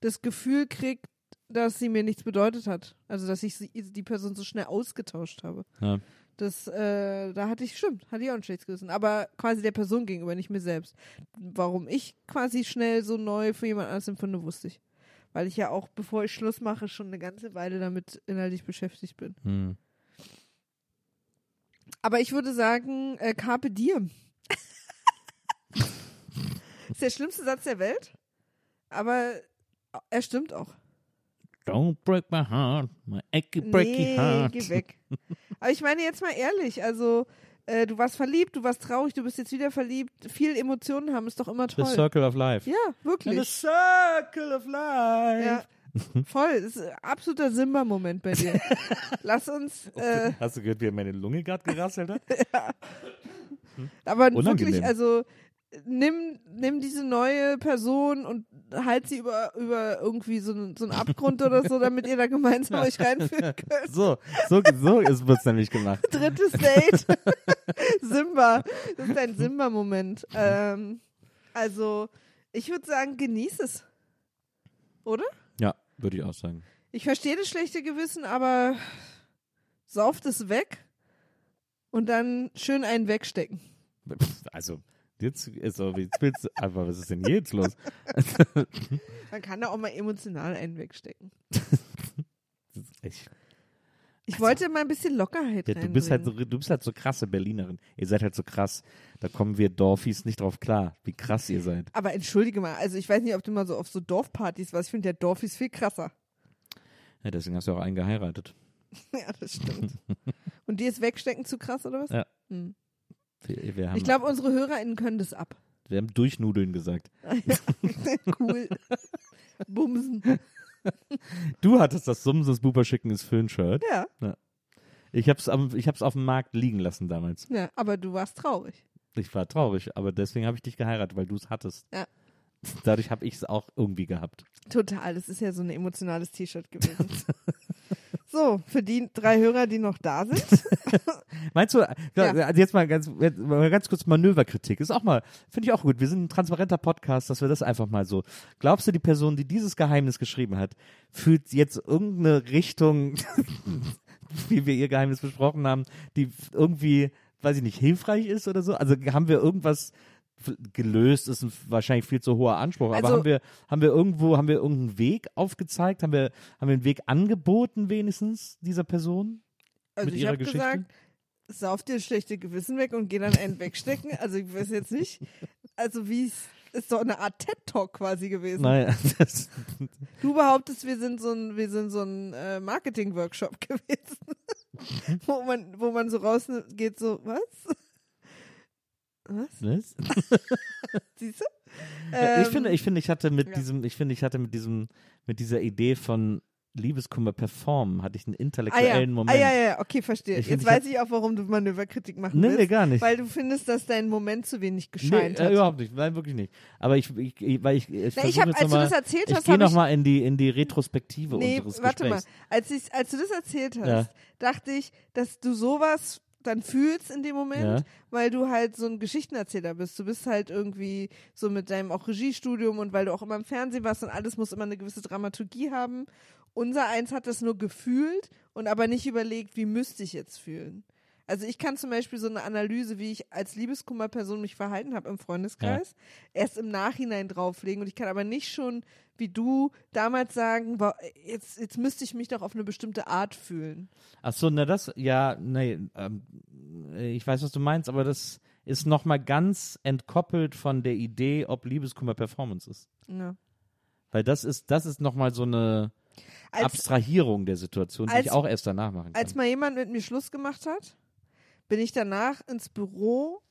das Gefühl kriegt, dass sie mir nichts bedeutet hat. Also dass ich sie, die Person so schnell ausgetauscht habe. ja. Das, äh, da hatte ich, stimmt, hatte ich auch ein schlechtes Gewissen. Aber quasi der Person gegenüber, nicht mir selbst. Warum ich quasi schnell so neu für jemand anderes empfinde, wusste ich. Weil ich ja auch, bevor ich Schluss mache, schon eine ganze Weile damit inhaltlich beschäftigt bin. Hm. Aber ich würde sagen, äh, Carpe Diem. [LAUGHS] ist der schlimmste Satz der Welt. Aber er stimmt auch. Don't break my heart, my achy breaky nee, heart. geh weg. [LAUGHS] Aber ich meine jetzt mal ehrlich, also äh, du warst verliebt, du warst traurig, du bist jetzt wieder verliebt. Viel Emotionen haben ist doch immer The toll. Circle of Life. Ja, The wirklich. Circle of Life. Ja. [LAUGHS] Voll, das ist ein absoluter Simba-Moment bei dir. [LAUGHS] Lass uns, äh, Hast du gehört, wie er meine Lunge gerade gerasselt hat? [LAUGHS] aber Unangenehm. wirklich, also nimm, nimm diese neue Person und halt sie über, über irgendwie so, einen- so einen Abgrund oder so, damit ihr da gemeinsam euch reinführen [LAUGHS] könnt. So, so, so wird es nämlich gemacht. Drittes Date. [LAUGHS] Simba. Das ist ein Simba-Moment. Ähm, also, ich würde sagen, genieß es. Oder? Ja, würde ich auch sagen. Ich verstehe das schlechte Gewissen, aber sauft es weg und dann schön einen wegstecken. Also, jetzt ist so, jetzt willst du, aber was ist denn jetzt los? [LAUGHS] Man kann da auch mal emotional einen wegstecken. Ich, Ich wollte mal ein bisschen Lockerheit ja, du bist halt so, du bist halt so krasse Berlinerin. Ihr seid halt so krass. Da kommen wir Dorfis nicht drauf klar, wie krass ihr seid. Aber entschuldige mal, also ich weiß nicht, ob du mal so auf so Dorfpartys warst. Ich finde, der Dorf ist viel krasser. Ja, deswegen hast du auch einen geheiratet. [LAUGHS] Ja, das stimmt. Und dir ist Wegstecken zu krass, oder was? Ja. Hm. Wir, wir, haben, Ich glaube, unsere HörerInnen können das ab. wir haben Durchnudeln gesagt. [LAUGHS] cool. Bumsen. [LAUGHS] Du hattest das Sumses Buber Schickenes Föhn-Shirt. Ja, Ich hab's, am, ich hab's auf dem Markt liegen lassen damals. ja, aber du warst traurig. Ich war traurig, aber deswegen habe ich dich geheiratet, weil du es hattest. Ja. Dadurch habe ich es auch irgendwie gehabt. Total, das ist ja so ein emotionales T-Shirt gewesen. [LAUGHS] so, für die drei Hörer, die noch da sind. [LAUGHS] Meinst du, Ja. also jetzt mal ganz, mal ganz kurz Manöverkritik. Ist auch mal, finde ich auch gut. Wir sind ein transparenter Podcast, dass wir das einfach mal so. Glaubst du, die Person, die dieses Geheimnis geschrieben hat, fühlt jetzt irgendeine Richtung, [LAUGHS] wie wir ihr Geheimnis besprochen haben, die irgendwie, weiß ich nicht, hilfreich ist oder so? Also haben wir irgendwas gelöst, ist ein wahrscheinlich viel zu hoher Anspruch, aber Also- haben wir, haben wir irgendwo, haben wir irgendeinen Weg aufgezeigt? Haben wir, haben wir einen Weg angeboten wenigstens dieser Person? Also Mit ich ihrer habe Geschichte? gesagt, sauf dir das schlechte Gewissen weg und geh dann einen wegstecken. [LAUGHS] Also ich weiß jetzt nicht. Also wie es ist doch eine Art TED-Talk quasi gewesen. Naja, [LAUGHS] das, Du behauptest, wir sind so ein, wir sind so ein äh, Marketing-Workshop [LAUGHS] gewesen. wo man, wo man so rausgeht, so, was? Was? Was? [LAUGHS] Siehst du? Ja, ich Ähm, finde, ich finde, ich hatte mit ja. diesem, ich finde, ich hatte mit diesem, mit dieser Idee von Liebeskummer performen, hatte ich einen Ah ja. intellektuellen ah Moment. ja, ja, ja, okay, verstehe. Ich Jetzt find, ich weiß ich auch, warum du Manöverkritik machen Nee, willst. nee, gar nicht. Weil du findest, dass dein Moment zu wenig Nee, gescheint äh, hat. überhaupt nicht, nein, wirklich nicht. Aber ich, ich, ich weil ich, ich, Na, ich hab, als noch du mal, das erzählt ich hast, gehe ich- mal in die in die Retrospektive Nee, unseres warte mal. Gesprächs. Als, ich, als du das erzählt hast, Ja. dachte ich, dass du sowas dann fühlst in dem Moment, Ja. weil du halt so ein Geschichtenerzähler bist. Du bist halt irgendwie so mit deinem auch Regiestudium und weil du auch immer im Fernsehen warst und alles muss immer eine gewisse Dramaturgie haben. Unser eins hat das nur gefühlt und aber nicht überlegt, wie müsste ich jetzt fühlen. Also ich kann zum Beispiel so eine Analyse, wie ich als Liebeskummerperson mich verhalten habe im Freundeskreis, erst im Nachhinein drauflegen. Und ich kann aber nicht schon, wie du damals sagen, jetzt, jetzt müsste ich mich doch auf eine bestimmte Art fühlen. Ach so, na das, ja, nee, ähm, ich weiß, was du meinst, aber das ist noch mal ganz entkoppelt von der Idee, ob Liebeskummer Performance ist. Ja. Weil das ist, das ist noch mal so eine Als, Abstrahierung der Situation, die als- ich auch erst danach machen kann. als mal jemand mit mir Schluss gemacht hat, bin ich danach ins Büro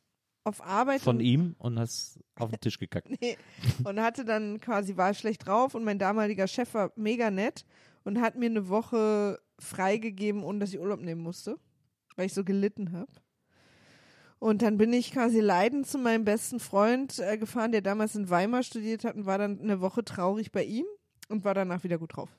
auf Arbeit Von ihm und hast auf den Tisch gekackt. [LAUGHS] Nee, und hatte dann quasi, war schlecht drauf und mein damaliger Chef war mega nett und hat mir eine Woche freigegeben, ohne dass ich Urlaub nehmen musste, weil ich so gelitten habe. Und dann bin ich quasi leidend zu meinem besten Freund äh, gefahren, der damals in Weimar studiert hat und war dann eine Woche traurig bei ihm und war danach wieder gut drauf.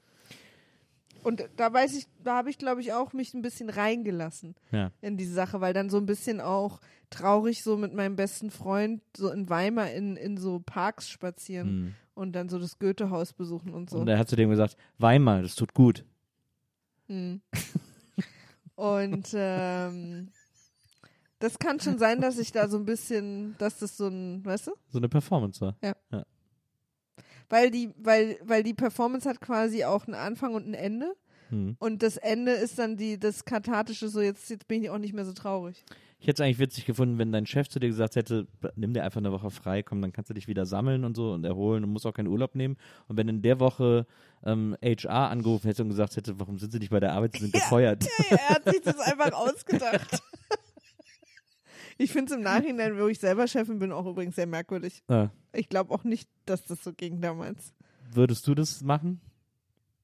Und da weiß ich, da habe ich, glaube ich, auch mich ein bisschen reingelassen Ja. in diese Sache, weil dann so ein bisschen auch traurig so mit meinem besten Freund so in Weimar in, in so Parks spazieren Hm. und dann so das Goethehaus besuchen und so. Und er hat zu dem gesagt, Weimar, das tut gut. Hm. [LAUGHS] Und ähm, das kann schon sein, dass ich da so ein bisschen, dass das so ein, weißt du? So eine Performance war. Weil die, weil, weil die Performance hat quasi auch einen Anfang und ein Ende. Hm. Und das Ende ist dann die, das kathartische, so jetzt, jetzt bin ich auch nicht mehr so traurig. Ich hätte es eigentlich witzig gefunden, wenn dein Chef zu dir gesagt hätte, nimm dir einfach eine Woche frei, komm, dann kannst du dich wieder sammeln und so und erholen und musst auch keinen Urlaub nehmen. Und wenn in der Woche ähm, HR angerufen hätte und gesagt hätte, warum sind sie nicht bei der Arbeit, sie sind gefeuert. [LAUGHS] er hat sich das einfach ausgedacht. [LAUGHS] Ich finde es im [LAUGHS] Nachhinein, wo ich selber Chefin bin, auch übrigens sehr merkwürdig. Ah, Ich glaube auch nicht, dass das so ging damals. würdest du das machen?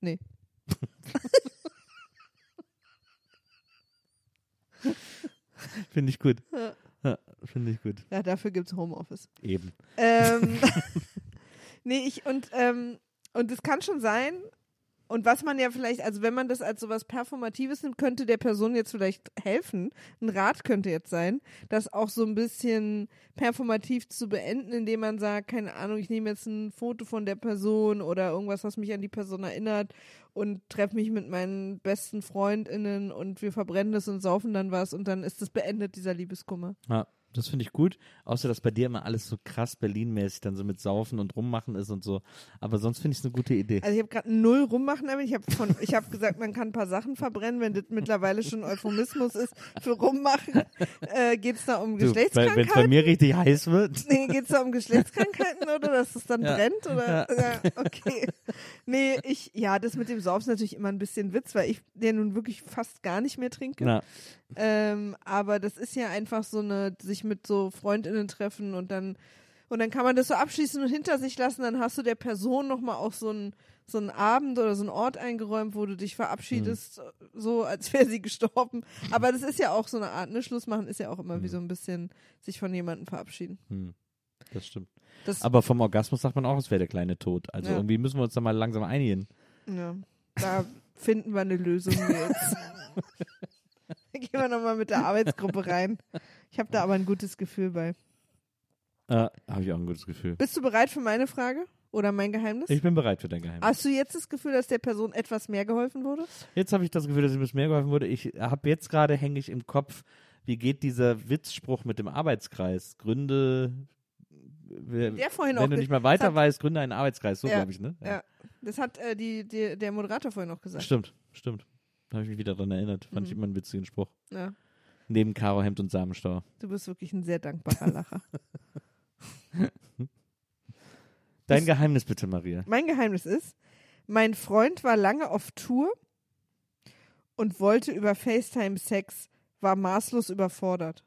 Nee. [LAUGHS] Finde ich gut. Ja. Ja, Finde ich gut. Ja, dafür gibt es Homeoffice. Eben. Ähm, [LAUGHS] nee, ich, und, ähm, und es kann schon sein, und was man ja vielleicht, also wenn man das als sowas Performatives nimmt, könnte der Person jetzt vielleicht helfen. Ein Rat könnte jetzt sein, das auch so ein bisschen performativ zu beenden, indem man sagt, keine Ahnung, ich nehme jetzt ein Foto von der Person oder irgendwas, was mich an die Person erinnert und treffe mich mit meinen besten FreundInnen und wir verbrennen das und saufen dann was und dann ist das beendet, dieser Liebeskummer. Ja, das finde ich gut. Außer, dass bei dir immer alles so krass Berlin-mäßig dann so mit Saufen und Rummachen ist und so. Aber sonst finde ich es eine gute Idee. Also ich habe gerade null rummachen damit. Ich habe habe gesagt, man kann ein paar Sachen verbrennen, wenn das mittlerweile schon Euphemismus ist für rummachen. Äh, Geht es da um Du, Wenn es bei Geschlechtskrankheiten? mir richtig heiß wird. Nee, geht es da um Geschlechtskrankheiten oder dass es dann Ja. brennt? Oder? Ja. okay. Nee, ich, ja, das mit dem Saufen ist natürlich immer ein bisschen Witz, weil ich der nun wirklich fast gar nicht mehr trinke. Ähm, aber das ist ja einfach so eine, sich mit so FreundInnen treffen und dann, und dann kann man das so abschließen und hinter sich lassen, dann hast du der Person nochmal auch so einen, so einen Abend oder so einen Ort eingeräumt, wo du dich verabschiedest, so als wäre sie gestorben. Aber das ist ja auch so eine Art, ne? Schluss machen ist ja auch immer wie so ein bisschen sich von jemandem verabschieden. hm, das stimmt. Das, Aber vom Orgasmus sagt man auch, es wäre der kleine Tod. Also Ja. irgendwie müssen wir uns da mal langsam einigen. ja, da finden wir eine Lösung jetzt. [LAUGHS] Gehen wir nochmal mit der Arbeitsgruppe rein. Ich habe da aber ein gutes Gefühl bei. Äh, Habe ich auch ein gutes Gefühl. Bist du bereit für meine Frage oder mein Geheimnis? Ich bin bereit für dein Geheimnis. Hast du jetzt das Gefühl, dass der Person etwas mehr geholfen wurde? Jetzt habe ich das Gefühl, dass ihm das mehr geholfen wurde. Ich habe jetzt gerade, hänge ich im Kopf, wie geht dieser Witzspruch mit dem Arbeitskreis? Gründe, wer- Der vorhin wenn auch du ge- nicht mehr weiter das weißt, gründe einen Arbeitskreis. So Ja, glaube ich, ne? Ja. Das hat äh, die, die, der Moderator vorhin noch gesagt. Stimmt, stimmt. Da habe ich mich wieder dran erinnert. Fand ich Mhm. immer einen witzigen Spruch. Ja. Neben Karo Hemd und Samenstau. Du bist wirklich ein sehr dankbarer Lacher. [LAUGHS] Dein Geheimnis bitte, Maria. mein Geheimnis ist, mein Freund war lange auf Tour und wollte über FaceTime Sex, war maßlos überfordert.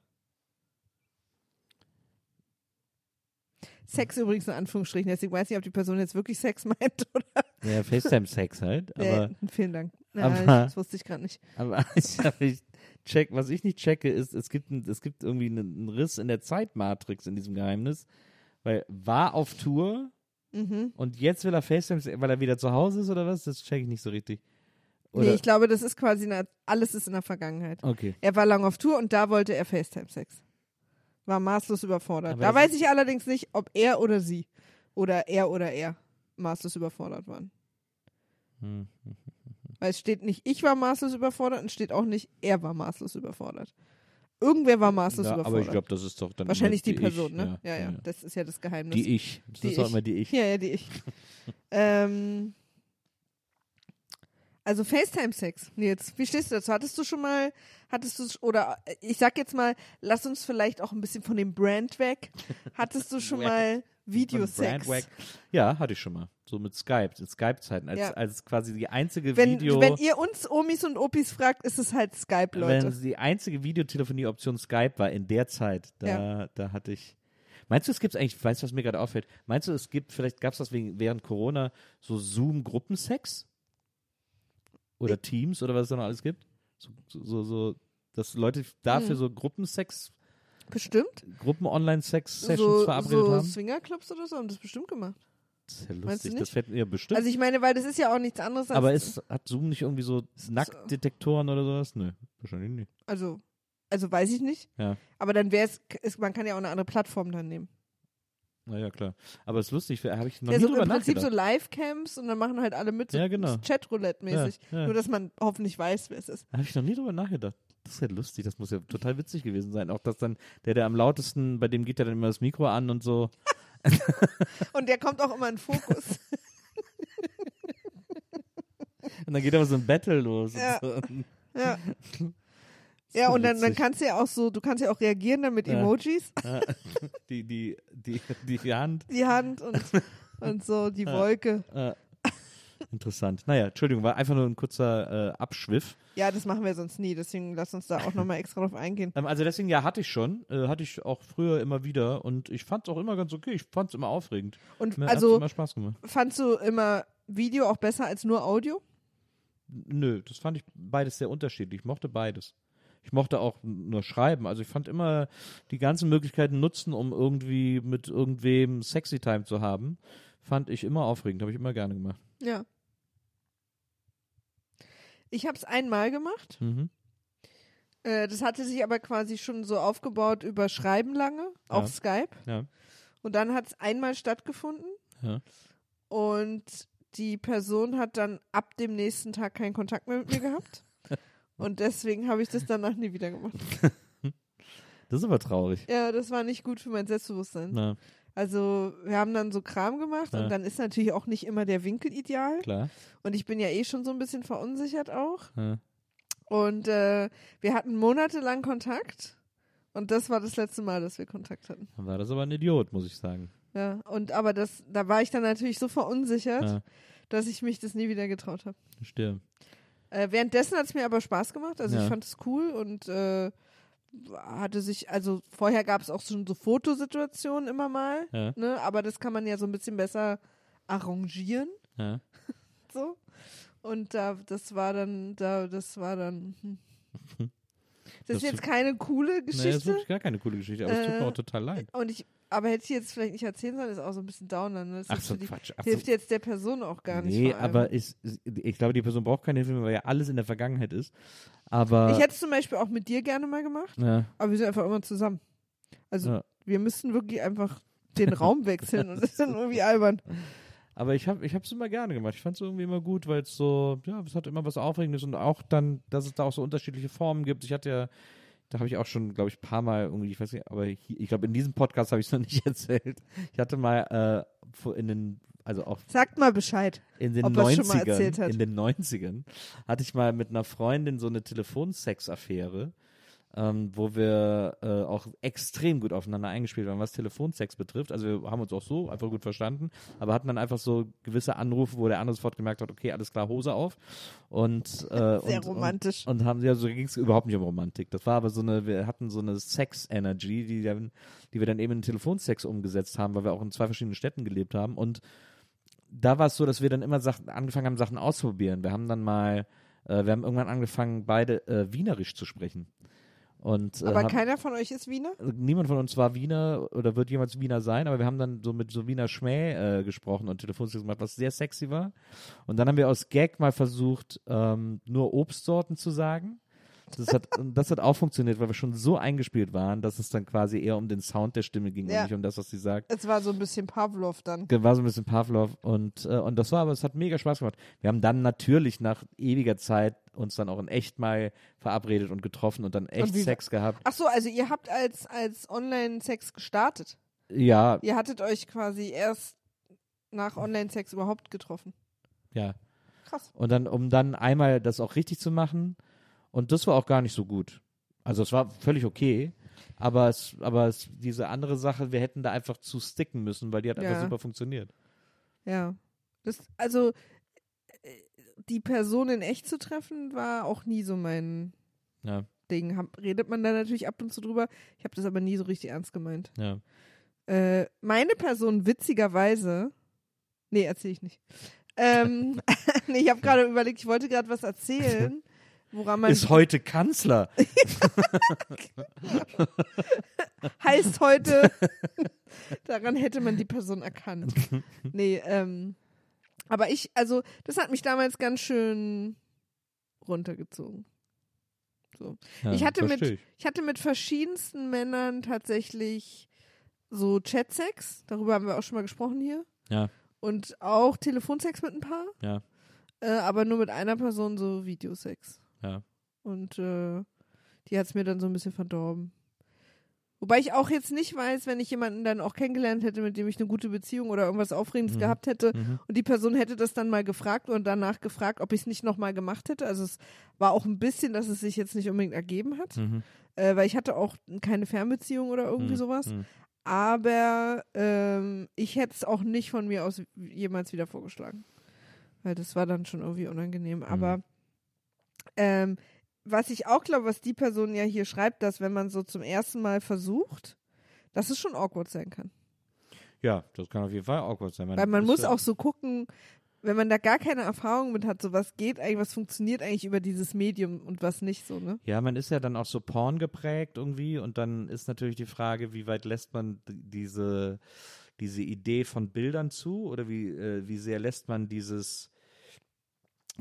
Sex übrigens in Anführungsstrichen, deswegen weiß ich nicht, ob die Person jetzt wirklich Sex [LAUGHS] meint oder. Ja, FaceTime-Sex halt. [LAUGHS] Aber, nee, vielen Dank. Ja, aber- ich, das wusste ich gerade nicht. aber ich, ich check, was ich nicht checke, ist, es gibt, ein, es gibt irgendwie einen, Riss in der Zeitmatrix in diesem Geheimnis. Weil war auf Tour Mhm. und jetzt will er FaceTime, weil er wieder zu Hause ist oder was? Das check ich nicht so richtig. Oder? Nee, ich glaube, das ist quasi, eine, alles ist in der Vergangenheit. okay. Er war lang auf Tour und da wollte er FaceTime-Sex. War maßlos überfordert. Aber da weiß ich allerdings nicht, ob er oder sie oder er oder er maßlos überfordert waren. Hm. [LAUGHS] Weil es steht nicht, ich war maßlos überfordert und steht auch nicht, er war maßlos überfordert. Irgendwer war maßlos Ja, überfordert. aber ich glaube, das ist doch dann Wahrscheinlich immer die Person, ich. ne? Ja, ja, Das ist ja das Geheimnis. Die ich. Das Die ist ich. immer die ich. Ja, ja, die ich. [LAUGHS] ähm, also FaceTime-Sex, Nils, wie stehst du dazu? Hattest du schon mal, hattest du, oder äh, ich sag jetzt mal, lass uns vielleicht auch ein bisschen von dem Brand weg. Hattest du schon mal Videosex? Ja, hatte ich schon mal. So mit Skype, in Skype-Zeiten, als, Ja. als quasi die einzige Wenn, Video. wenn ihr uns Omis und Opis fragt, ist es halt Skype, Leute. wenn die einzige Videotelefonie-Option Skype war in der Zeit, da, da hatte ich. Meinst du, es gibt eigentlich, weißt du, was mir gerade auffällt? Meinst du, es gibt, vielleicht gab es das wegen, während Corona, so Zoom-Gruppensex? Oder Teams oder was es da noch alles gibt? So, so, so dass Leute dafür Hm. so Gruppensex, Bestimmt. Gruppen-Online-Sex-Sessions So, verabredet so haben? Swingerclubs oder so haben das bestimmt gemacht. Das ist ja Meinst du lustig, nicht? das fällt mir bestimmt. Also ich meine, weil das ist ja auch nichts anderes als. aber ist, hat Zoom nicht irgendwie so Nacktdetektoren oder sowas? Nö, wahrscheinlich nicht. Also, also weiß ich nicht. Ja. Aber dann wäre es, man kann ja auch eine andere Plattform dann nehmen. Naja, klar. Aber es ist lustig, habe ich noch Ja, nie so drüber im Prinzip so. Live-Camps und dann machen halt alle mit so Ja, genau. Chatroulette-mäßig. Ja, ja. Nur, dass man hoffentlich weiß, wer es ist. Habe ich noch nie drüber nachgedacht. Das ist ja lustig, das muss ja total witzig gewesen sein. Auch dass dann, der, der am lautesten, bei dem geht ja dann immer das Mikro an und so. [LAUGHS] Und der kommt auch immer in Fokus. Und dann geht aber so ein Battle los. Ja. [LAUGHS] Und so. ja. Ja, und dann, dann kannst du ja auch so, du kannst ja auch reagieren dann mit Ja. Emojis, Ja. [LAUGHS] Die, die, die, die Hand. die Hand und, und so die Wolke. Äh, interessant. Naja, Entschuldigung, war einfach nur ein kurzer äh, Abschwiff. Ja, das machen wir sonst nie, deswegen lass uns da auch nochmal extra drauf eingehen. Ähm, also deswegen, ja, hatte ich schon. Äh, hatte ich auch früher immer wieder. Und ich fand es auch immer ganz okay. Ich fand es immer aufregend. Und Mir also immer Spaß gemacht. fandst du immer Video auch besser als nur Audio? Nö, das fand ich beides sehr unterschiedlich. Ich mochte beides. Ich mochte auch nur schreiben. Also ich fand immer die ganzen Möglichkeiten nutzen, um irgendwie mit irgendwem Sexy Time zu haben. Fand ich immer aufregend, habe ich immer gerne gemacht. Ja. Ich habe es einmal gemacht. Mhm. Äh, das hatte sich aber quasi schon so aufgebaut über Schreiben lange, auf Ja. Skype. Ja. Und dann hat es einmal stattgefunden. Ja. Und die Person hat dann ab dem nächsten Tag keinen Kontakt mehr mit mir gehabt. [LAUGHS] Und deswegen habe ich das danach nie wieder gemacht. [LAUGHS] Das ist aber traurig. Ja, das war nicht gut für mein Selbstbewusstsein. Na, Also wir haben dann so Kram gemacht Ja. und dann ist natürlich auch nicht immer der Winkel ideal. klar. Und ich bin ja eh schon so ein bisschen verunsichert auch. Ja. Und äh, wir hatten monatelang Kontakt. Und das war das letzte Mal, dass wir Kontakt hatten. Dann war das aber ein Idiot, muss ich sagen. Ja, und aber das, da war ich dann natürlich so verunsichert, Ja, dass ich mich das nie wieder getraut habe. stimmt. Äh, währenddessen hat es mir aber Spaß gemacht. Also Ja. ich fand es cool und äh, hatte sich, also vorher gab es auch schon so Fotosituationen immer mal, Ja. ne? Aber das kann man ja so ein bisschen besser arrangieren. Ja. [LAUGHS] so. Und da, das war dann, da, das war dann. Hm. Das, [LAUGHS] Das ist jetzt keine coole Nee, das ist Geschichte. wirklich gar keine coole Geschichte, aber es tut mir Äh, auch total leid. und ich, aber hätte ich jetzt vielleicht nicht erzählen sollen, ist auch so ein bisschen downer. Ne? Das Ach hilft so, die, Quatsch. Ach so. hilft jetzt der Person auch gar nicht. Nee, aber ich, ich glaube, die Person braucht keine Hilfe mehr, weil ja alles in der Vergangenheit ist. Aber. ich hätte es zum Beispiel auch mit dir gerne mal gemacht, ja, aber wir sind einfach immer zusammen. Also ja. wir müssten wirklich einfach den Raum [LAUGHS] wechseln und das ist dann irgendwie albern. Aber ich habe ich es immer gerne gemacht. Ich fand es irgendwie immer gut, weil es so, ja, es hat immer was Aufregendes und auch dann, dass es da auch so unterschiedliche Formen gibt. Ich hatte ja, da habe ich auch schon, glaube ich, ein paar Mal irgendwie, ich weiß nicht, aber hier, ich glaube, in diesem Podcast habe ich es noch nicht [LAUGHS] erzählt. Ich hatte mal äh, vor- in den, also auch Sagt mal Bescheid. in den Ob er's schon mal erzählt 90ern, hat. in den 90ern hatte ich mal mit einer Freundin so eine Telefonsex-Affäre. Ähm, wo wir äh, auch extrem gut aufeinander eingespielt waren, was Telefonsex betrifft. Also wir haben uns auch so einfach gut verstanden, aber hatten dann einfach so gewisse Anrufe, wo der andere sofort gemerkt hat, okay, alles klar, Hose auf. Und, äh, [LAUGHS] Sehr und, romantisch. Und, und haben, ja, so ging es überhaupt nicht um Romantik. Das war aber so eine, wir hatten so eine Sex-Energy, die, dann- die wir dann eben in Telefonsex umgesetzt haben, weil wir auch in zwei verschiedenen Städten gelebt haben. Und da war es so, dass wir dann immer Sachen, angefangen haben, Sachen auszuprobieren. Wir haben dann mal, äh, wir haben irgendwann angefangen, beide äh, Wienerisch zu sprechen. Und, äh, Aber haben, keiner von euch ist Wiener? niemand von uns war Wiener oder wird jemals Wiener sein, aber wir haben dann so mit so Wiener Schmäh äh, gesprochen und Telefonsex gemacht, was sehr sexy war. Und dann haben wir aus Gag mal versucht, ähm, nur Obstsorten zu sagen. Das hat, und das hat auch funktioniert, weil wir schon so eingespielt waren, dass es dann quasi eher um den Sound der Stimme ging Ja. und nicht um das, was sie sagt. Es war so ein bisschen Pavlov dann. War so ein bisschen Pavlov und, äh, und das war aber, es hat mega Spaß gemacht. Wir haben dann natürlich nach ewiger Zeit uns dann auch in echt mal verabredet und getroffen und dann echt wie- Sex gehabt. Ach so, also ihr habt als, als Online-Sex gestartet. Ja, Ihr hattet euch quasi erst nach Online-Sex überhaupt getroffen. ja. Krass. Und dann, um dann einmal das auch richtig zu machen. Und das war auch gar nicht so gut. Also es war völlig okay. Aber es, aber es, diese andere Sache, wir hätten da einfach zu sticken müssen, weil die hat Ja. einfach super funktioniert. Ja. Das, also äh, die Person in echt zu treffen, war auch nie so mein Ja, Ding. Hab, redet man da natürlich ab und zu drüber. Ich habe das aber nie so richtig ernst gemeint. ja. Äh, meine Person witzigerweise, nee, erzähle ich nicht. Ähm, [LAUGHS] nee, ich habe [LAUGHS] gerade überlegt, ich wollte gerade was erzählen, woran man Ist heute Kanzler. [LAUGHS] heißt heute, [LAUGHS] daran hätte man die Person erkannt. [LAUGHS] Nee, ähm, aber ich, also, das hat mich damals ganz schön runtergezogen. So. Ja, ich, hatte mit, ich. ich hatte mit verschiedensten Männern tatsächlich so Chatsex, darüber haben wir auch schon mal gesprochen hier. Ja, Und auch Telefonsex mit ein paar, ja, äh, aber nur mit einer Person so Videosex. Ja. Und äh, die hat es mir dann so ein bisschen verdorben. Wobei ich auch jetzt nicht weiß, wenn ich jemanden dann auch kennengelernt hätte, mit dem ich eine gute Beziehung oder irgendwas Aufregendes Mhm. gehabt hätte Mhm. und die Person hätte das dann mal gefragt und danach gefragt, ob ich es nicht nochmal gemacht hätte. Also es war auch ein bisschen, dass es sich jetzt nicht unbedingt ergeben hat, Mhm. äh, weil ich hatte auch keine Fernbeziehung oder irgendwie Mhm. sowas. Mhm. Aber ähm, ich hätte es auch nicht von mir aus jemals wieder vorgeschlagen. Weil das war dann schon irgendwie unangenehm. Aber ähm, was ich auch glaube, was die Person ja hier schreibt, dass wenn man so zum ersten Mal versucht, dass es schon awkward sein kann. Ja, das kann auf jeden Fall awkward sein. Weil man muss auch so gucken, wenn man da gar keine Erfahrung mit hat, so was geht eigentlich, was funktioniert eigentlich über dieses Medium und was nicht so, ne? Ja, man ist ja dann auch so Porn geprägt irgendwie und dann ist natürlich die Frage, wie weit lässt man diese, diese Idee von Bildern zu oder wie, äh, wie sehr lässt man dieses,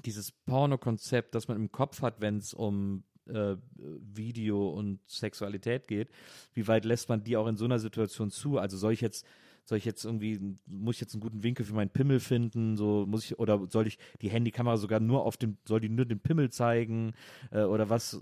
dieses Porno-Konzept, das man im Kopf hat, wenn es um äh, Video und Sexualität geht, wie weit lässt man die auch in so einer Situation zu? Also soll ich jetzt soll ich jetzt irgendwie, muss ich jetzt einen guten Winkel für meinen Pimmel finden, so muss ich, oder soll ich die Handykamera sogar nur auf dem, soll die nur den Pimmel zeigen, äh, oder was, äh,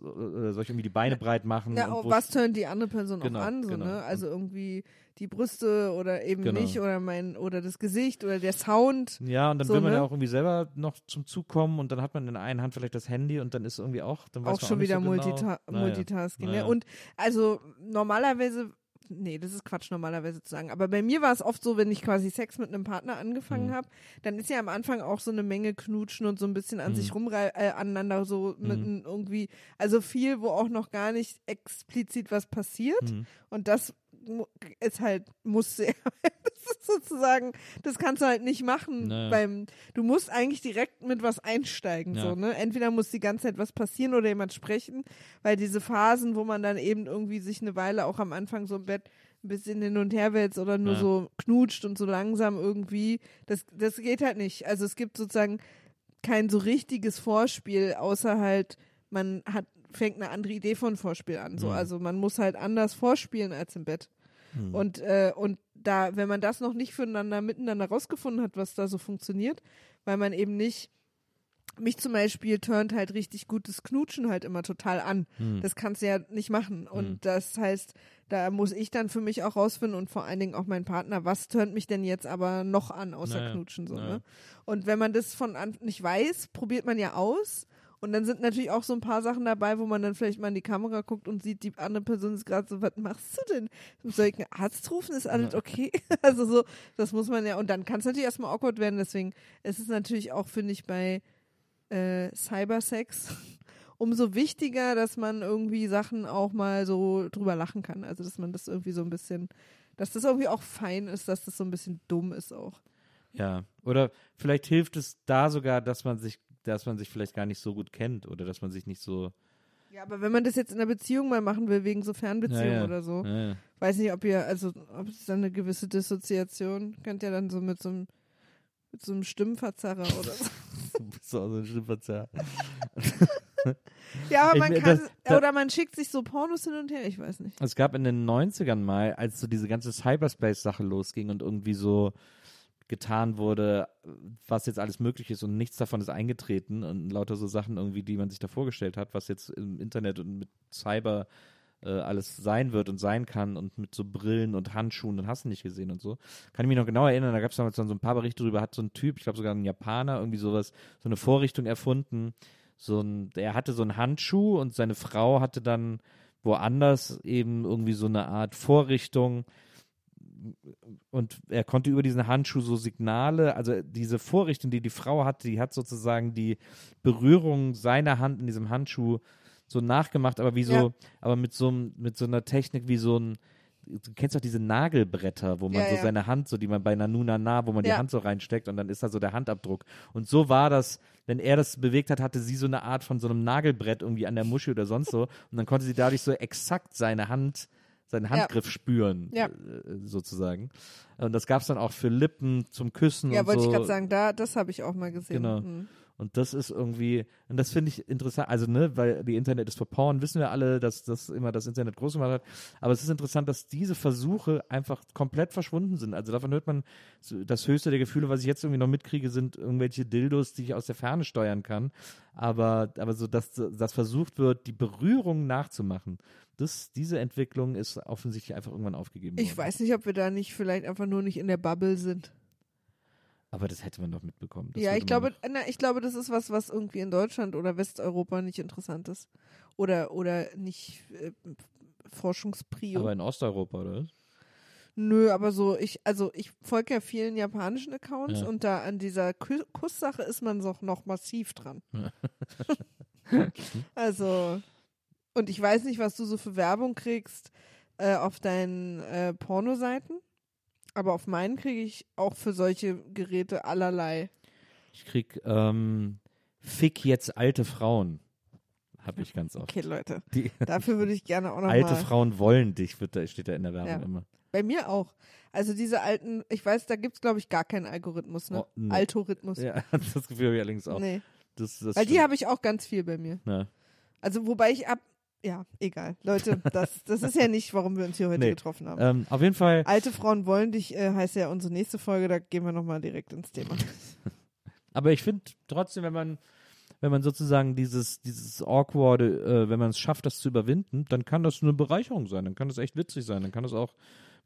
soll ich irgendwie die Beine breit machen? Ja, auch wo was tönt die andere Person Genau, auch an, so, genau. ne? Also irgendwie die Brüste oder eben Genau. nicht oder mein oder das Gesicht oder der Sound. ja, und dann so, will man ne? ja auch irgendwie selber noch zum Zug kommen und dann hat man in der einen Hand vielleicht das Handy und dann ist irgendwie auch, dann weiß auch schon auch wieder so genau. Multita Naja. Multitasking. Naja. Ne? Und also normalerweise, nee, das ist Quatsch normalerweise zu sagen, aber bei mir war es oft so, wenn ich quasi Sex mit einem Partner angefangen Mhm. habe, dann ist ja am Anfang auch so eine Menge Knutschen und so ein bisschen an Mhm. sich rumrei äh, aneinander so mit Mhm. n- irgendwie, also viel, wo auch noch gar nicht explizit was passiert. Mhm. Und das ist halt, muss sehr, [LAUGHS] das ist sozusagen, das kannst du halt nicht machen Naja. beim, du musst eigentlich direkt mit was einsteigen, Ja. so, ne? Entweder muss die ganze Zeit was passieren oder jemand sprechen, weil diese Phasen, wo man dann eben irgendwie sich eine Weile auch am Anfang so im Bett ein bisschen hin und her wälzt oder nur Ja. so knutscht und so langsam irgendwie, das, das geht halt nicht. Also es gibt sozusagen kein so richtiges Vorspiel, außer halt, man hat, fängt eine andere Idee von Vorspiel an. So. Mhm. Also man muss halt anders vorspielen als im Bett. Mhm. Und, äh, und da, wenn man das noch nicht füreinander miteinander rausgefunden hat, was da so funktioniert, weil man eben nicht, mich zum Beispiel turnt halt richtig gutes Knutschen halt immer total an. Mhm. Das kannst du ja nicht machen. Und Mhm. das heißt, da muss ich dann für mich auch rausfinden und vor allen Dingen auch mein Partner, was turnt mich denn jetzt aber noch an, außer Naja, Knutschen so, naja. ne? Und wenn man das von an nicht weiß, probiert man ja aus Und dann sind natürlich auch so ein paar Sachen dabei, wo man dann vielleicht mal in die Kamera guckt und sieht, die andere Person ist gerade so, was machst du denn? Soll ich einen Arzt rufen? Ist alles okay? [LAUGHS] Also so, das muss man ja, und dann kann es natürlich erstmal awkward werden, deswegen ist es natürlich auch, finde ich, bei äh, Cybersex [LAUGHS] umso wichtiger, dass man irgendwie Sachen auch mal so drüber lachen kann. Also dass man das irgendwie so ein bisschen, dass das irgendwie auch fein ist, dass das so ein bisschen dumm ist auch. Ja. Oder vielleicht hilft es da sogar, dass man sich, dass man sich vielleicht gar nicht so gut kennt oder dass man sich nicht so. Ja, aber wenn man das jetzt in einer Beziehung mal machen will, wegen so Fernbeziehungen Ja, ja. oder so, Ja, weiß nicht, ob ihr, also ob es dann eine gewisse Dissoziation, könnt ihr dann so mit so einem mit so einem Stimmverzerrer oder so. [LAUGHS] Du bist so ein Stimmverzerr. Ja, aber Ich man mir- kann, das- da- oder man schickt sich so Pornos hin und her, ich weiß nicht. Es gab in den 90ern mal, als so diese ganze Cyberspace-Sache losging und irgendwie so getan wurde, was jetzt alles möglich ist und nichts davon ist eingetreten und lauter so Sachen irgendwie, die man sich da vorgestellt hat, was jetzt im Internet und mit Cyber äh, alles sein wird und sein kann und mit so Brillen und Handschuhen und hast du nicht gesehen und so. Kann ich mich noch genau erinnern, da gab es damals dann so ein paar Berichte drüber, hat so ein Typ, ich glaube sogar ein Japaner, irgendwie sowas, so eine Vorrichtung erfunden. So ein, er hatte so einen Handschuh und seine Frau hatte dann woanders eben irgendwie so eine Art Vorrichtung und er konnte über diesen Handschuh so Signale, also diese Vorrichtung, die die Frau hatte, die hat sozusagen die Berührung seiner Hand in diesem Handschuh so nachgemacht, aber wie so, Ja. aber mit so mit so einer Technik wie so ein Du kennst doch diese Nagelbretter, wo man Ja, so ja. seine Hand, so die man bei Nanuna nah, wo man die Ja. Hand so reinsteckt und dann ist da so der Handabdruck. Und so war das, wenn er das bewegt hat, hatte sie so eine Art von so einem Nagelbrett irgendwie an der Muschi oder sonst so. Und dann konnte sie dadurch so exakt seine Hand, seinen Handgriff spüren, Ja. äh, sozusagen. Und das gab es dann auch für Lippen zum Küssen Ja, wollte so. ich gerade sagen, da, das habe ich auch mal gesehen. Genau. Mhm. Und das ist irgendwie, und das finde ich interessant, also ne, weil die Internet ist for Porn, wissen wir alle, dass das immer das Internet groß gemacht hat. Aber es ist interessant, dass diese Versuche einfach komplett verschwunden sind. Also davon hört man, das höchste der Gefühle, was ich jetzt irgendwie noch mitkriege, sind irgendwelche Dildos, die ich aus der Ferne steuern kann. Aber, aber so, dass, dass versucht wird, die Berührung nachzumachen. Das, diese Entwicklung ist offensichtlich einfach irgendwann aufgegeben worden. Ich weiß nicht, ob wir da nicht vielleicht einfach nur nicht in der Bubble sind. Aber das hätte man doch mitbekommen. Das ja, ich glaube, doch- na, ich glaube, das ist was, was irgendwie in Deutschland oder Westeuropa nicht interessant ist. Oder, oder nicht äh, Forschungsprio. Aber in Osteuropa, oder? Nö, aber so, ich, also ich folge ja vielen japanischen Accounts Ja. und da an dieser Ku- Kusssache ist man so noch massiv dran. [LAUGHS] also, und ich weiß nicht, was du so für Werbung kriegst äh, auf deinen äh, Pornoseiten, aber auf meinen kriege ich auch für solche Geräte allerlei. Ich krieg ähm, Fick jetzt alte Frauen. Hab ich ganz oft. Okay, Leute, Die, [LAUGHS] dafür würde ich gerne auch noch alte mal. Frauen wollen dich, wird da, steht da in der Werbung Ja. immer. Bei mir auch. Also diese alten, ich weiß, da gibt es, glaube ich, gar keinen Algorithmus, ne? Oh, nee. Altorithmus. Ja, [LAUGHS] das Gefühl habe ich allerdings auch. Nee. Das, das Weil die stimmt. habe ich auch ganz viel bei mir. Ja. Also wobei ich ab, ja, egal. Leute, das, das ist ja nicht, warum wir uns hier heute Nee. getroffen haben. Ähm, auf jeden Fall, Alte Frauen wollen dich, äh, heißt ja unsere nächste Folge, da gehen wir nochmal direkt ins Thema. [LAUGHS] aber ich finde trotzdem, wenn man, wenn man sozusagen dieses, dieses Awkwarde, äh, wenn man es schafft, das zu überwinden, dann kann das eine Bereicherung sein, dann kann das echt witzig sein, dann kann das auch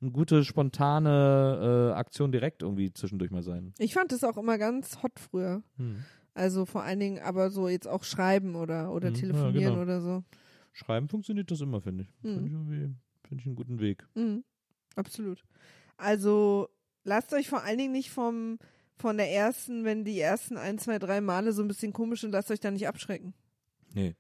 eine gute, spontane äh, Aktion direkt irgendwie zwischendurch mal sein. Ich fand das auch immer ganz hot früher. Hm. Also vor allen Dingen aber so jetzt auch schreiben oder, oder ja, telefonieren genau. oder so. Schreiben funktioniert das immer, finde ich. Hm. Finde ich, irgendwie- finde ich einen guten Weg. Mhm. Absolut. Also lasst euch vor allen Dingen nicht vom von der ersten, wenn die ersten ein, zwei, drei Male so ein bisschen komisch sind, lasst euch da nicht abschrecken. Nee.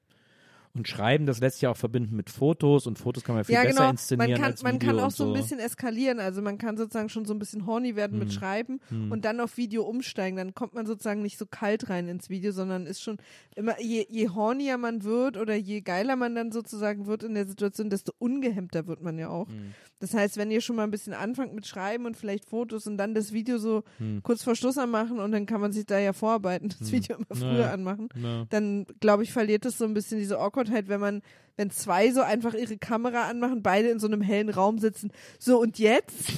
Und Schreiben, das lässt sich auch verbinden mit Fotos und Fotos kann man viel ja, besser genau. inszenieren Man kann, als man Video kann auch so ein bisschen eskalieren. Also man kann sozusagen schon so ein bisschen horny werden mit Hm. Schreiben Hm. und dann auf Video umsteigen. Dann kommt man sozusagen nicht so kalt rein ins Video, sondern ist schon immer, je, je hornier man wird oder je geiler man dann sozusagen wird in der Situation, desto ungehemmter wird man ja auch. Hm. Das heißt, wenn ihr schon mal ein bisschen anfangt mit Schreiben und vielleicht Fotos und dann das Video so Hm. kurz vor Schluss anmachen und dann kann man sich da ja vorarbeiten, das Hm. Video immer früher Naja. anmachen, Ja. dann glaube ich, verliert es so ein bisschen diese Awkwardheit, wenn man, wenn zwei so einfach ihre Kamera anmachen, beide in so einem hellen Raum sitzen. So und jetzt?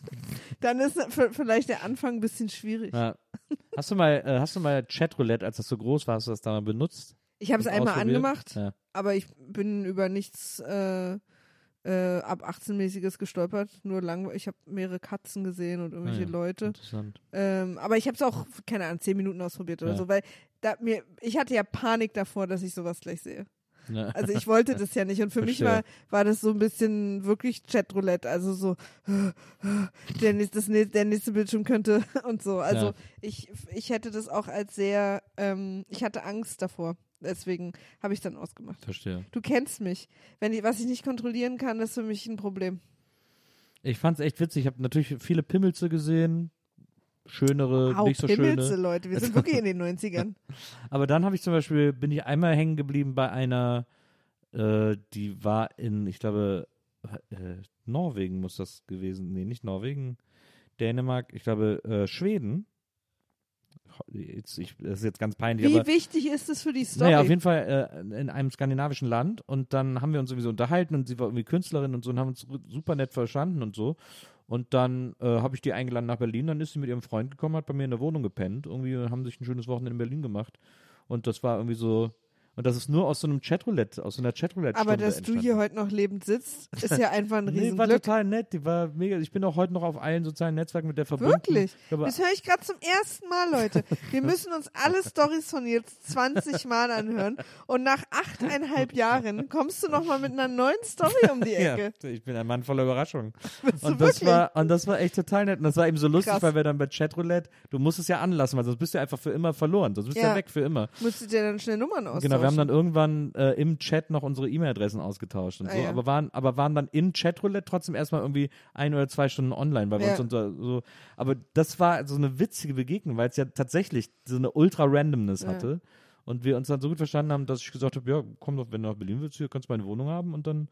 [LAUGHS] dann ist vielleicht der Anfang ein bisschen schwierig. Ja. Hast du mal, äh, hast du mal Chatroulette, als das so groß war, hast du das da mal benutzt? Ich habe es einmal angemacht, Ja. aber ich bin über nichts äh, äh, ab 18-mäßiges gestolpert. Nur lang, ich habe mehrere Katzen gesehen und irgendwelche Ah ja, Leute. Interessant. Ähm, aber ich habe es auch, keine Ahnung, zehn Minuten ausprobiert oder so, weil da, mir, ich hatte ja Panik davor, dass ich sowas gleich sehe. Ja. Also ich wollte das ja nicht. Und für mich war, Verstehe. war das so ein bisschen wirklich Chatroulette. Also so, der nächste, das, der nächste Bildschirm könnte [LAUGHS] und so. Also Ja. ich, ich hätte das auch als sehr, ähm, ich hatte Angst davor. Deswegen habe ich dann ausgemacht. Verstehe. Du kennst mich. Wenn ich, was ich nicht kontrollieren kann, ist für mich ein Problem. Ich fand's echt witzig. Ich habe natürlich viele Pimmelze gesehen. Schönere, Au, nicht so Pimmelze, schöne. Leute. Wir sind [LAUGHS] wirklich in den 90ern. Aber dann habe ich zum Beispiel, bin ich einmal hängen geblieben bei einer, äh, die war in, ich glaube, äh, Norwegen muss das gewesen, nee, nicht Norwegen, Dänemark, ich glaube, äh, Schweden. Jetzt, ich, das ist jetzt ganz peinlich, Wie aber wichtig ist es für die Story? naja, auf jeden Fall äh, in einem skandinavischen Land und dann haben wir uns sowieso unterhalten und sie war irgendwie Künstlerin und so und haben uns super nett verstanden und so. Und dann äh, habe ich die eingeladen nach Berlin, dann ist sie mit ihrem Freund gekommen, hat bei mir in der Wohnung gepennt, irgendwie haben sich ein schönes Wochenende in Berlin gemacht. Und das war irgendwie so, und das ist nur aus so einem Chatroulette, aus so einer Chatroulette Aber dass du hier heute noch lebend sitzt, ist ja einfach ein [LAUGHS] Nee, war Riesenglück. total nett, die war mega. Ich bin auch heute noch auf allen sozialen Netzwerken mit der verbunden. Wirklich? Ich glaube, Das höre ich gerade zum ersten Mal, Leute. Wir müssen uns alle Stories von jetzt 20 Mal anhören. Und nach achteinhalb [LAUGHS] Jahren kommst du nochmal mit einer neuen Story um die [LAUGHS] Ja, Ecke. ich bin ein Mann voller Überraschungen. Du Und das, wirklich? war, und das war echt total nett. Und das war eben so lustig, Krass. weil wir dann bei Chatroulette, du musst es ja anlassen, weil sonst bist du einfach für immer verloren. Sonst bist du ja Ja. weg für immer. Müsstet ihr dann schnell Nummern austauschen? Genau, wir haben dann irgendwann äh, im Chat noch unsere E-Mail-Adressen ausgetauscht und Ah, so, ja. aber waren, aber waren dann in Chatroulette trotzdem erstmal irgendwie ein oder zwei Stunden online, weil wir Ja. uns unter, so, aber das war so eine witzige Begegnung, weil es ja tatsächlich so eine Ultra-Randomness hatte und wir uns dann so gut verstanden haben, dass ich gesagt habe, ja, komm doch, wenn du nach Berlin willst, hier kannst du meine Wohnung haben und dann,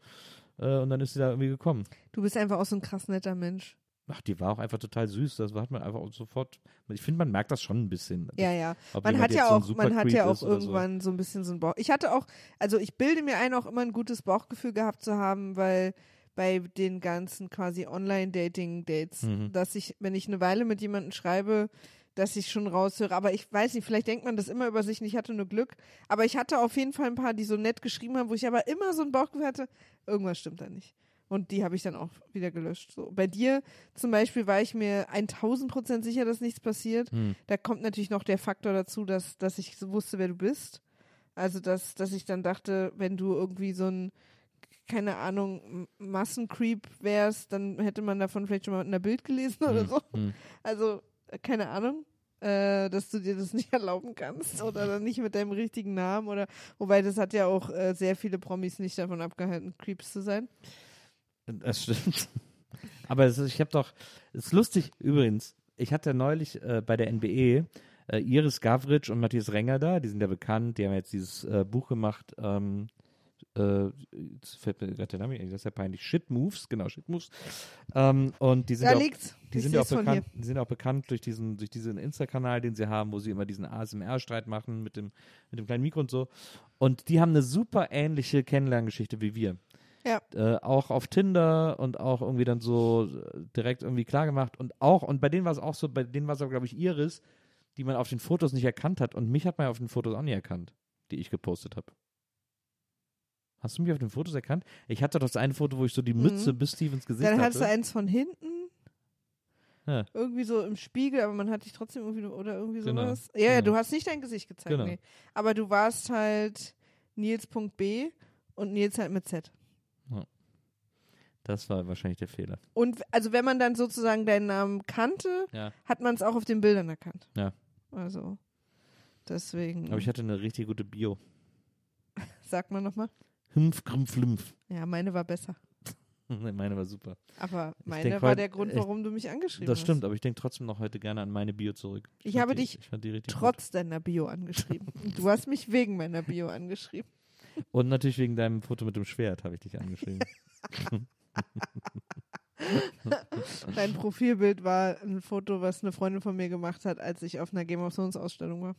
äh, und dann ist sie da irgendwie gekommen. Du bist einfach auch so ein krass netter Mensch. Ach, die war auch einfach total süß, das hat man einfach auch sofort, ich finde, man merkt das schon ein bisschen. Ja, ja. Man hat ja so auch, man hat ja auch oder so. irgendwann so. ein bisschen so ein Bauch. Ich hatte auch, also ich bilde mir ein, auch immer ein gutes Bauchgefühl gehabt zu haben, weil bei den ganzen quasi Online-Dating-Dates, Mhm. dass ich, wenn ich eine Weile mit jemandem schreibe, dass ich schon raushöre. Aber ich weiß nicht, vielleicht denkt man das immer über sich und ich hatte nur Glück. Aber ich hatte auf jeden Fall ein paar, die so nett geschrieben haben, wo ich aber immer so ein Bauchgefühl hatte, irgendwas stimmt da nicht. Und die habe ich dann auch wieder gelöscht. So. Bei dir zum Beispiel war ich mir 1000 Prozent sicher, dass nichts passiert. Hm. Da kommt natürlich noch der Faktor dazu, dass, dass ich so wusste, wer du bist. Also, dass, dass ich dann dachte, wenn du irgendwie so ein, keine Ahnung, Massencreep wärst, dann hätte man davon vielleicht schon mal in der Bild gelesen oder Hm, so. hm. Also, keine Ahnung. Äh, dass du dir das nicht [LAUGHS] erlauben kannst oder dann nicht mit deinem richtigen Namen oder wobei das hat ja auch äh, sehr viele Promis nicht davon abgehalten, Creeps zu sein. Das stimmt. [LAUGHS] Aber es ich habe doch, es ist lustig übrigens, ich hatte neulich äh, bei der NBE äh, Iris Gavritsch und Matthias Renger da, die sind ja bekannt, die haben jetzt dieses äh, Buch gemacht, ähm, äh, fällt mir gerade der Name, das ist ja peinlich, Shit Moves, genau, Shit Moves. Ähm, und die sind Da ja auch, liegt's. die Ich sind auch bekannt, die sind auch bekannt durch diesen, durch diesen Insta-Kanal, den sie haben, wo sie immer diesen ASMR-Streit machen mit dem, mit dem kleinen Mikro und so. Und die haben eine super ähnliche Kennenlerngeschichte wie wir Ja. äh, auch auf Tinder und auch irgendwie dann so äh, direkt irgendwie klar gemacht und auch, und bei denen war es auch so, bei denen war es aber, glaube ich, Iris, die man auf den Fotos nicht erkannt hat und mich hat man ja auf den Fotos auch nicht erkannt, die ich gepostet habe. Hast du mich auf den Fotos erkannt? Ich hatte doch das eine Foto, wo ich so die Mütze bis tief ins Gesicht Mhm. Dann hatte. hattest du eins von hinten. Ja. Irgendwie so im Spiegel, aber man hat dich trotzdem irgendwie, oder irgendwie Genau, sowas. Ja, ja, genau. du hast nicht dein Gesicht gezeigt, Genau. nee. Aber du warst halt Nils.b und Nils halt mit Z. Das war wahrscheinlich der Fehler. Und also wenn man dann sozusagen deinen Namen kannte, Ja. hat man es auch auf den Bildern erkannt. Ja. Also deswegen Aber ich hatte eine richtig gute Bio. [LAUGHS] sagt man nochmal. Hümpf, Krümpf, Lymph. Ja, meine war besser. [LAUGHS] Meine war super. Aber Ich meine denk war der Grund, ich- warum du mich angeschrieben Das hast. stimmt, aber ich denke trotzdem noch heute gerne an meine Bio zurück. Ich fand habe die, dich ich richtig gut. Trotz deiner Bio angeschrieben. [LAUGHS] Du hast mich wegen meiner Bio angeschrieben. Und natürlich wegen deinem Foto mit dem Schwert habe ich dich angeschrieben. [LAUGHS] Dein Profilbild war ein Foto, was eine Freundin von mir gemacht hat, als ich auf einer Game of Thrones Ausstellung war.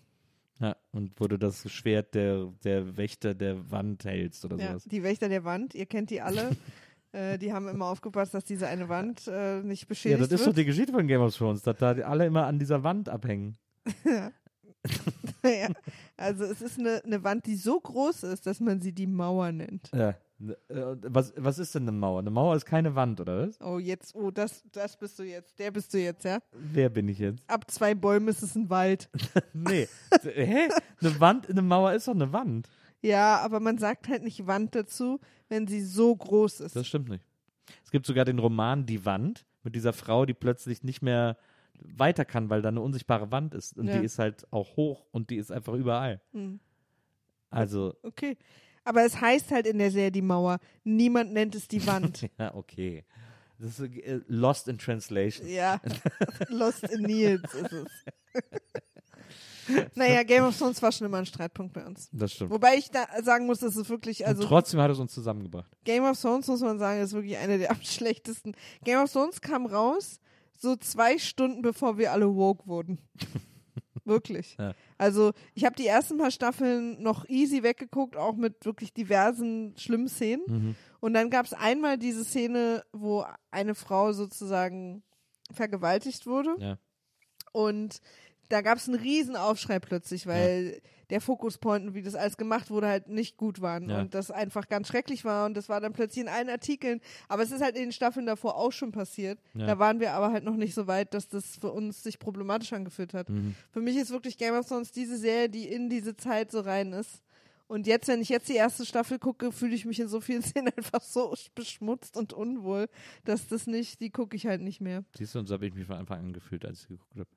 ja, und wo du das Schwert der, der Wächter der Wand hältst oder Ja, sowas. die Wächter der Wand, ihr kennt die alle. [LAUGHS] äh, die haben immer aufgepasst, dass diese eine Wand äh, nicht Ja, beschädigt das ist doch wird. die Geschichte von Game of Thrones, dass da alle immer an dieser Wand abhängen. [LAUGHS] ja. Also es ist eine, eine Wand, die so groß ist, dass man sie die Mauer nennt. Ja. Äh, Was, was ist denn eine Mauer? Eine Mauer ist keine Wand, oder was? Oh, jetzt, oh, das, das bist du jetzt. Der bist du jetzt, ja? Wer bin ich jetzt? Ab zwei Bäumen ist es ein Wald. [LAUGHS] Nee. Hä? Eine Wand, eine Mauer ist doch eine Wand. Ja, aber man sagt halt nicht Wand dazu, wenn sie so groß ist. Das stimmt nicht. Es gibt sogar den Roman Die Wand mit dieser Frau, die plötzlich nicht mehr weiter kann, weil da eine unsichtbare Wand ist. Und Ja. die ist halt auch hoch und die ist einfach überall. Hm. Also, Okay. Aber es heißt halt in der Serie die Mauer. Niemand nennt es die Wand. [LAUGHS] ja, okay. Das ist äh, lost in translation. ja. [LAUGHS] Lost in Nils ist es. [LAUGHS] naja, Game of Thrones war schon immer ein Streitpunkt bei uns. Das stimmt. Wobei ich da sagen muss, das ist wirklich, also und trotzdem hat es uns zusammengebracht. Game of Thrones muss man sagen, ist wirklich eine der am schlechtesten. Game of Thrones kam raus, so zwei Stunden bevor wir alle woke wurden. Wirklich. Ja. Also ich habe die ersten paar Staffeln noch easy weggeguckt, auch mit wirklich diversen schlimmen Szenen. Mhm. Und dann gab es einmal diese Szene, wo eine Frau sozusagen vergewaltigt wurde. Ja. Und da gab es einen riesen Aufschrei plötzlich, weil der Fokuspunkt und wie das alles gemacht wurde halt nicht gut waren Ja. und das einfach ganz schrecklich war und das war dann plötzlich in allen Artikeln. Aber es ist halt in den Staffeln davor auch schon passiert. Ja. Da waren wir aber halt noch nicht so weit, dass das für uns sich problematisch angefühlt hat. Mhm. Für mich ist wirklich Game of Thrones diese Serie, die in diese Zeit so rein ist. Und jetzt, wenn ich jetzt die erste Staffel gucke, fühle ich mich in so vielen [LAUGHS] Szenen einfach so beschmutzt und unwohl, dass das nicht, die gucke ich halt nicht mehr. Siehst du, und so habe ich mich von Anfang an gefühlt, als ich geguckt habe.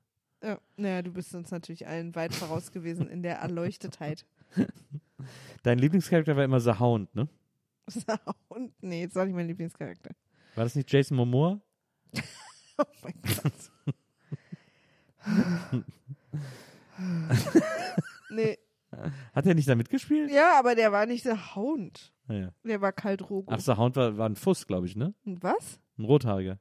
Ja, naja, du bist uns natürlich allen weit voraus gewesen in der Erleuchtetheit. [LAUGHS] Dein Lieblingscharakter war immer The Hound, ne? Und nee, jetzt war nicht mein Lieblingscharakter. War das nicht Jason Momoa? [LAUGHS] Oh mein Gott. [LAUGHS] nee, Hat er nicht da mitgespielt? ja, aber der war nicht der Hound. Naja. Der war kalt Rogo. Ach, The Hound war, war ein Fuss, glaube ich, ne? Und was? Ein Rothaariger.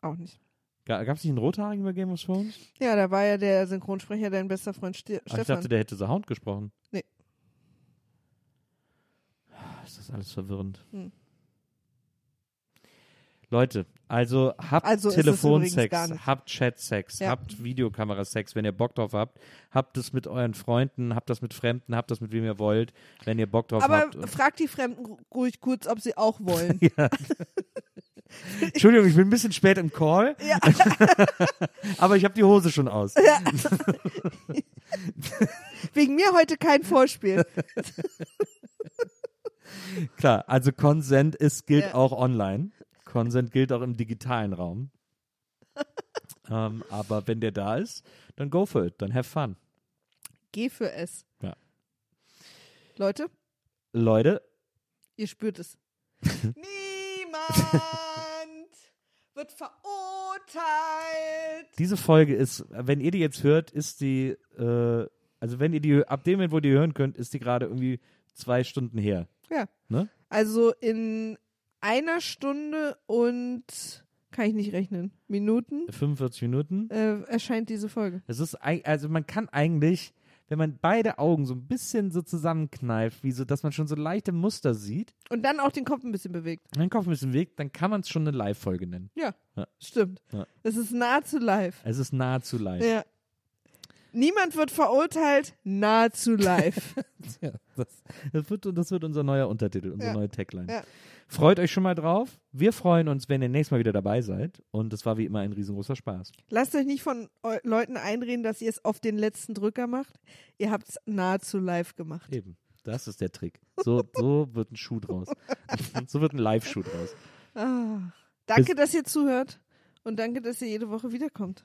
Auch nicht. Gab es nicht einen Rothaarigen bei Game of Thrones? Ja, da war ja der Synchronsprecher dein bester Freund Ste Ach, ich Stefan. dachte, der hätte The Hound gesprochen. Nee. Ist das alles verwirrend. Hm. Leute, also habt Also Telefonsex, habt Chatsex, Ja. habt Videokamerasex, wenn ihr Bock drauf habt. Habt es mit euren Freunden, habt das mit Fremden, habt das mit wem ihr wollt, wenn ihr Bock drauf aber habt. frag die Fremden ru- ruhig kurz, ob sie auch wollen. [LAUGHS] ja. [LAUGHS] Entschuldigung, ich bin ein bisschen spät im Call, ja. [LAUGHS] aber ich habe die Hose schon aus. Wegen mir heute kein Vorspiel. [LAUGHS] Klar, also Consent ist, gilt Ja. auch online. Consent gilt auch im digitalen Raum. ähm, aber wenn der da ist, dann go for it, dann have fun. Geh für es. Ja. Leute, Leute, ihr spürt es. [LAUGHS] Niemand wird verurteilt. diese Folge ist, wenn ihr die jetzt hört, ist die, äh, also wenn ihr die, ab dem Moment, wo ihr die hören könnt, ist die gerade irgendwie zwei Stunden her. Ja. Ne? Also in einer Stunde und kann ich nicht rechnen. Minuten 45 Minuten. äh, erscheint diese Folge. Es ist, also man kann eigentlich, wenn man beide Augen so ein bisschen so zusammenkneift, wie so, dass man schon so leichte Muster sieht, Und dann auch den Kopf ein bisschen bewegt. den Kopf ein bisschen weg, dann kann man es schon eine Live-Folge nennen. Ja, Ja. stimmt. Ja. Es ist nahezu live. Es ist nahezu live. Ja. Niemand wird verurteilt, nahezu live. [LAUGHS] Ja, das, das, wird, das wird unser neuer Untertitel, unsere Ja. neue Tagline. Ja. Freut euch schon mal drauf. Wir freuen uns, wenn ihr nächstes Mal wieder dabei seid. Und es war wie immer ein riesengroßer Spaß. Lasst euch nicht von eu- Leuten einreden, dass ihr es auf den letzten Drücker macht. Ihr habt es nahezu live gemacht. Eben. Das ist der Trick. So, so wird ein Schuh draus. [LAUGHS] so wird ein Live-Schuh draus. Ah. Danke, Bis- dass ihr zuhört und danke, dass ihr jede Woche wiederkommt.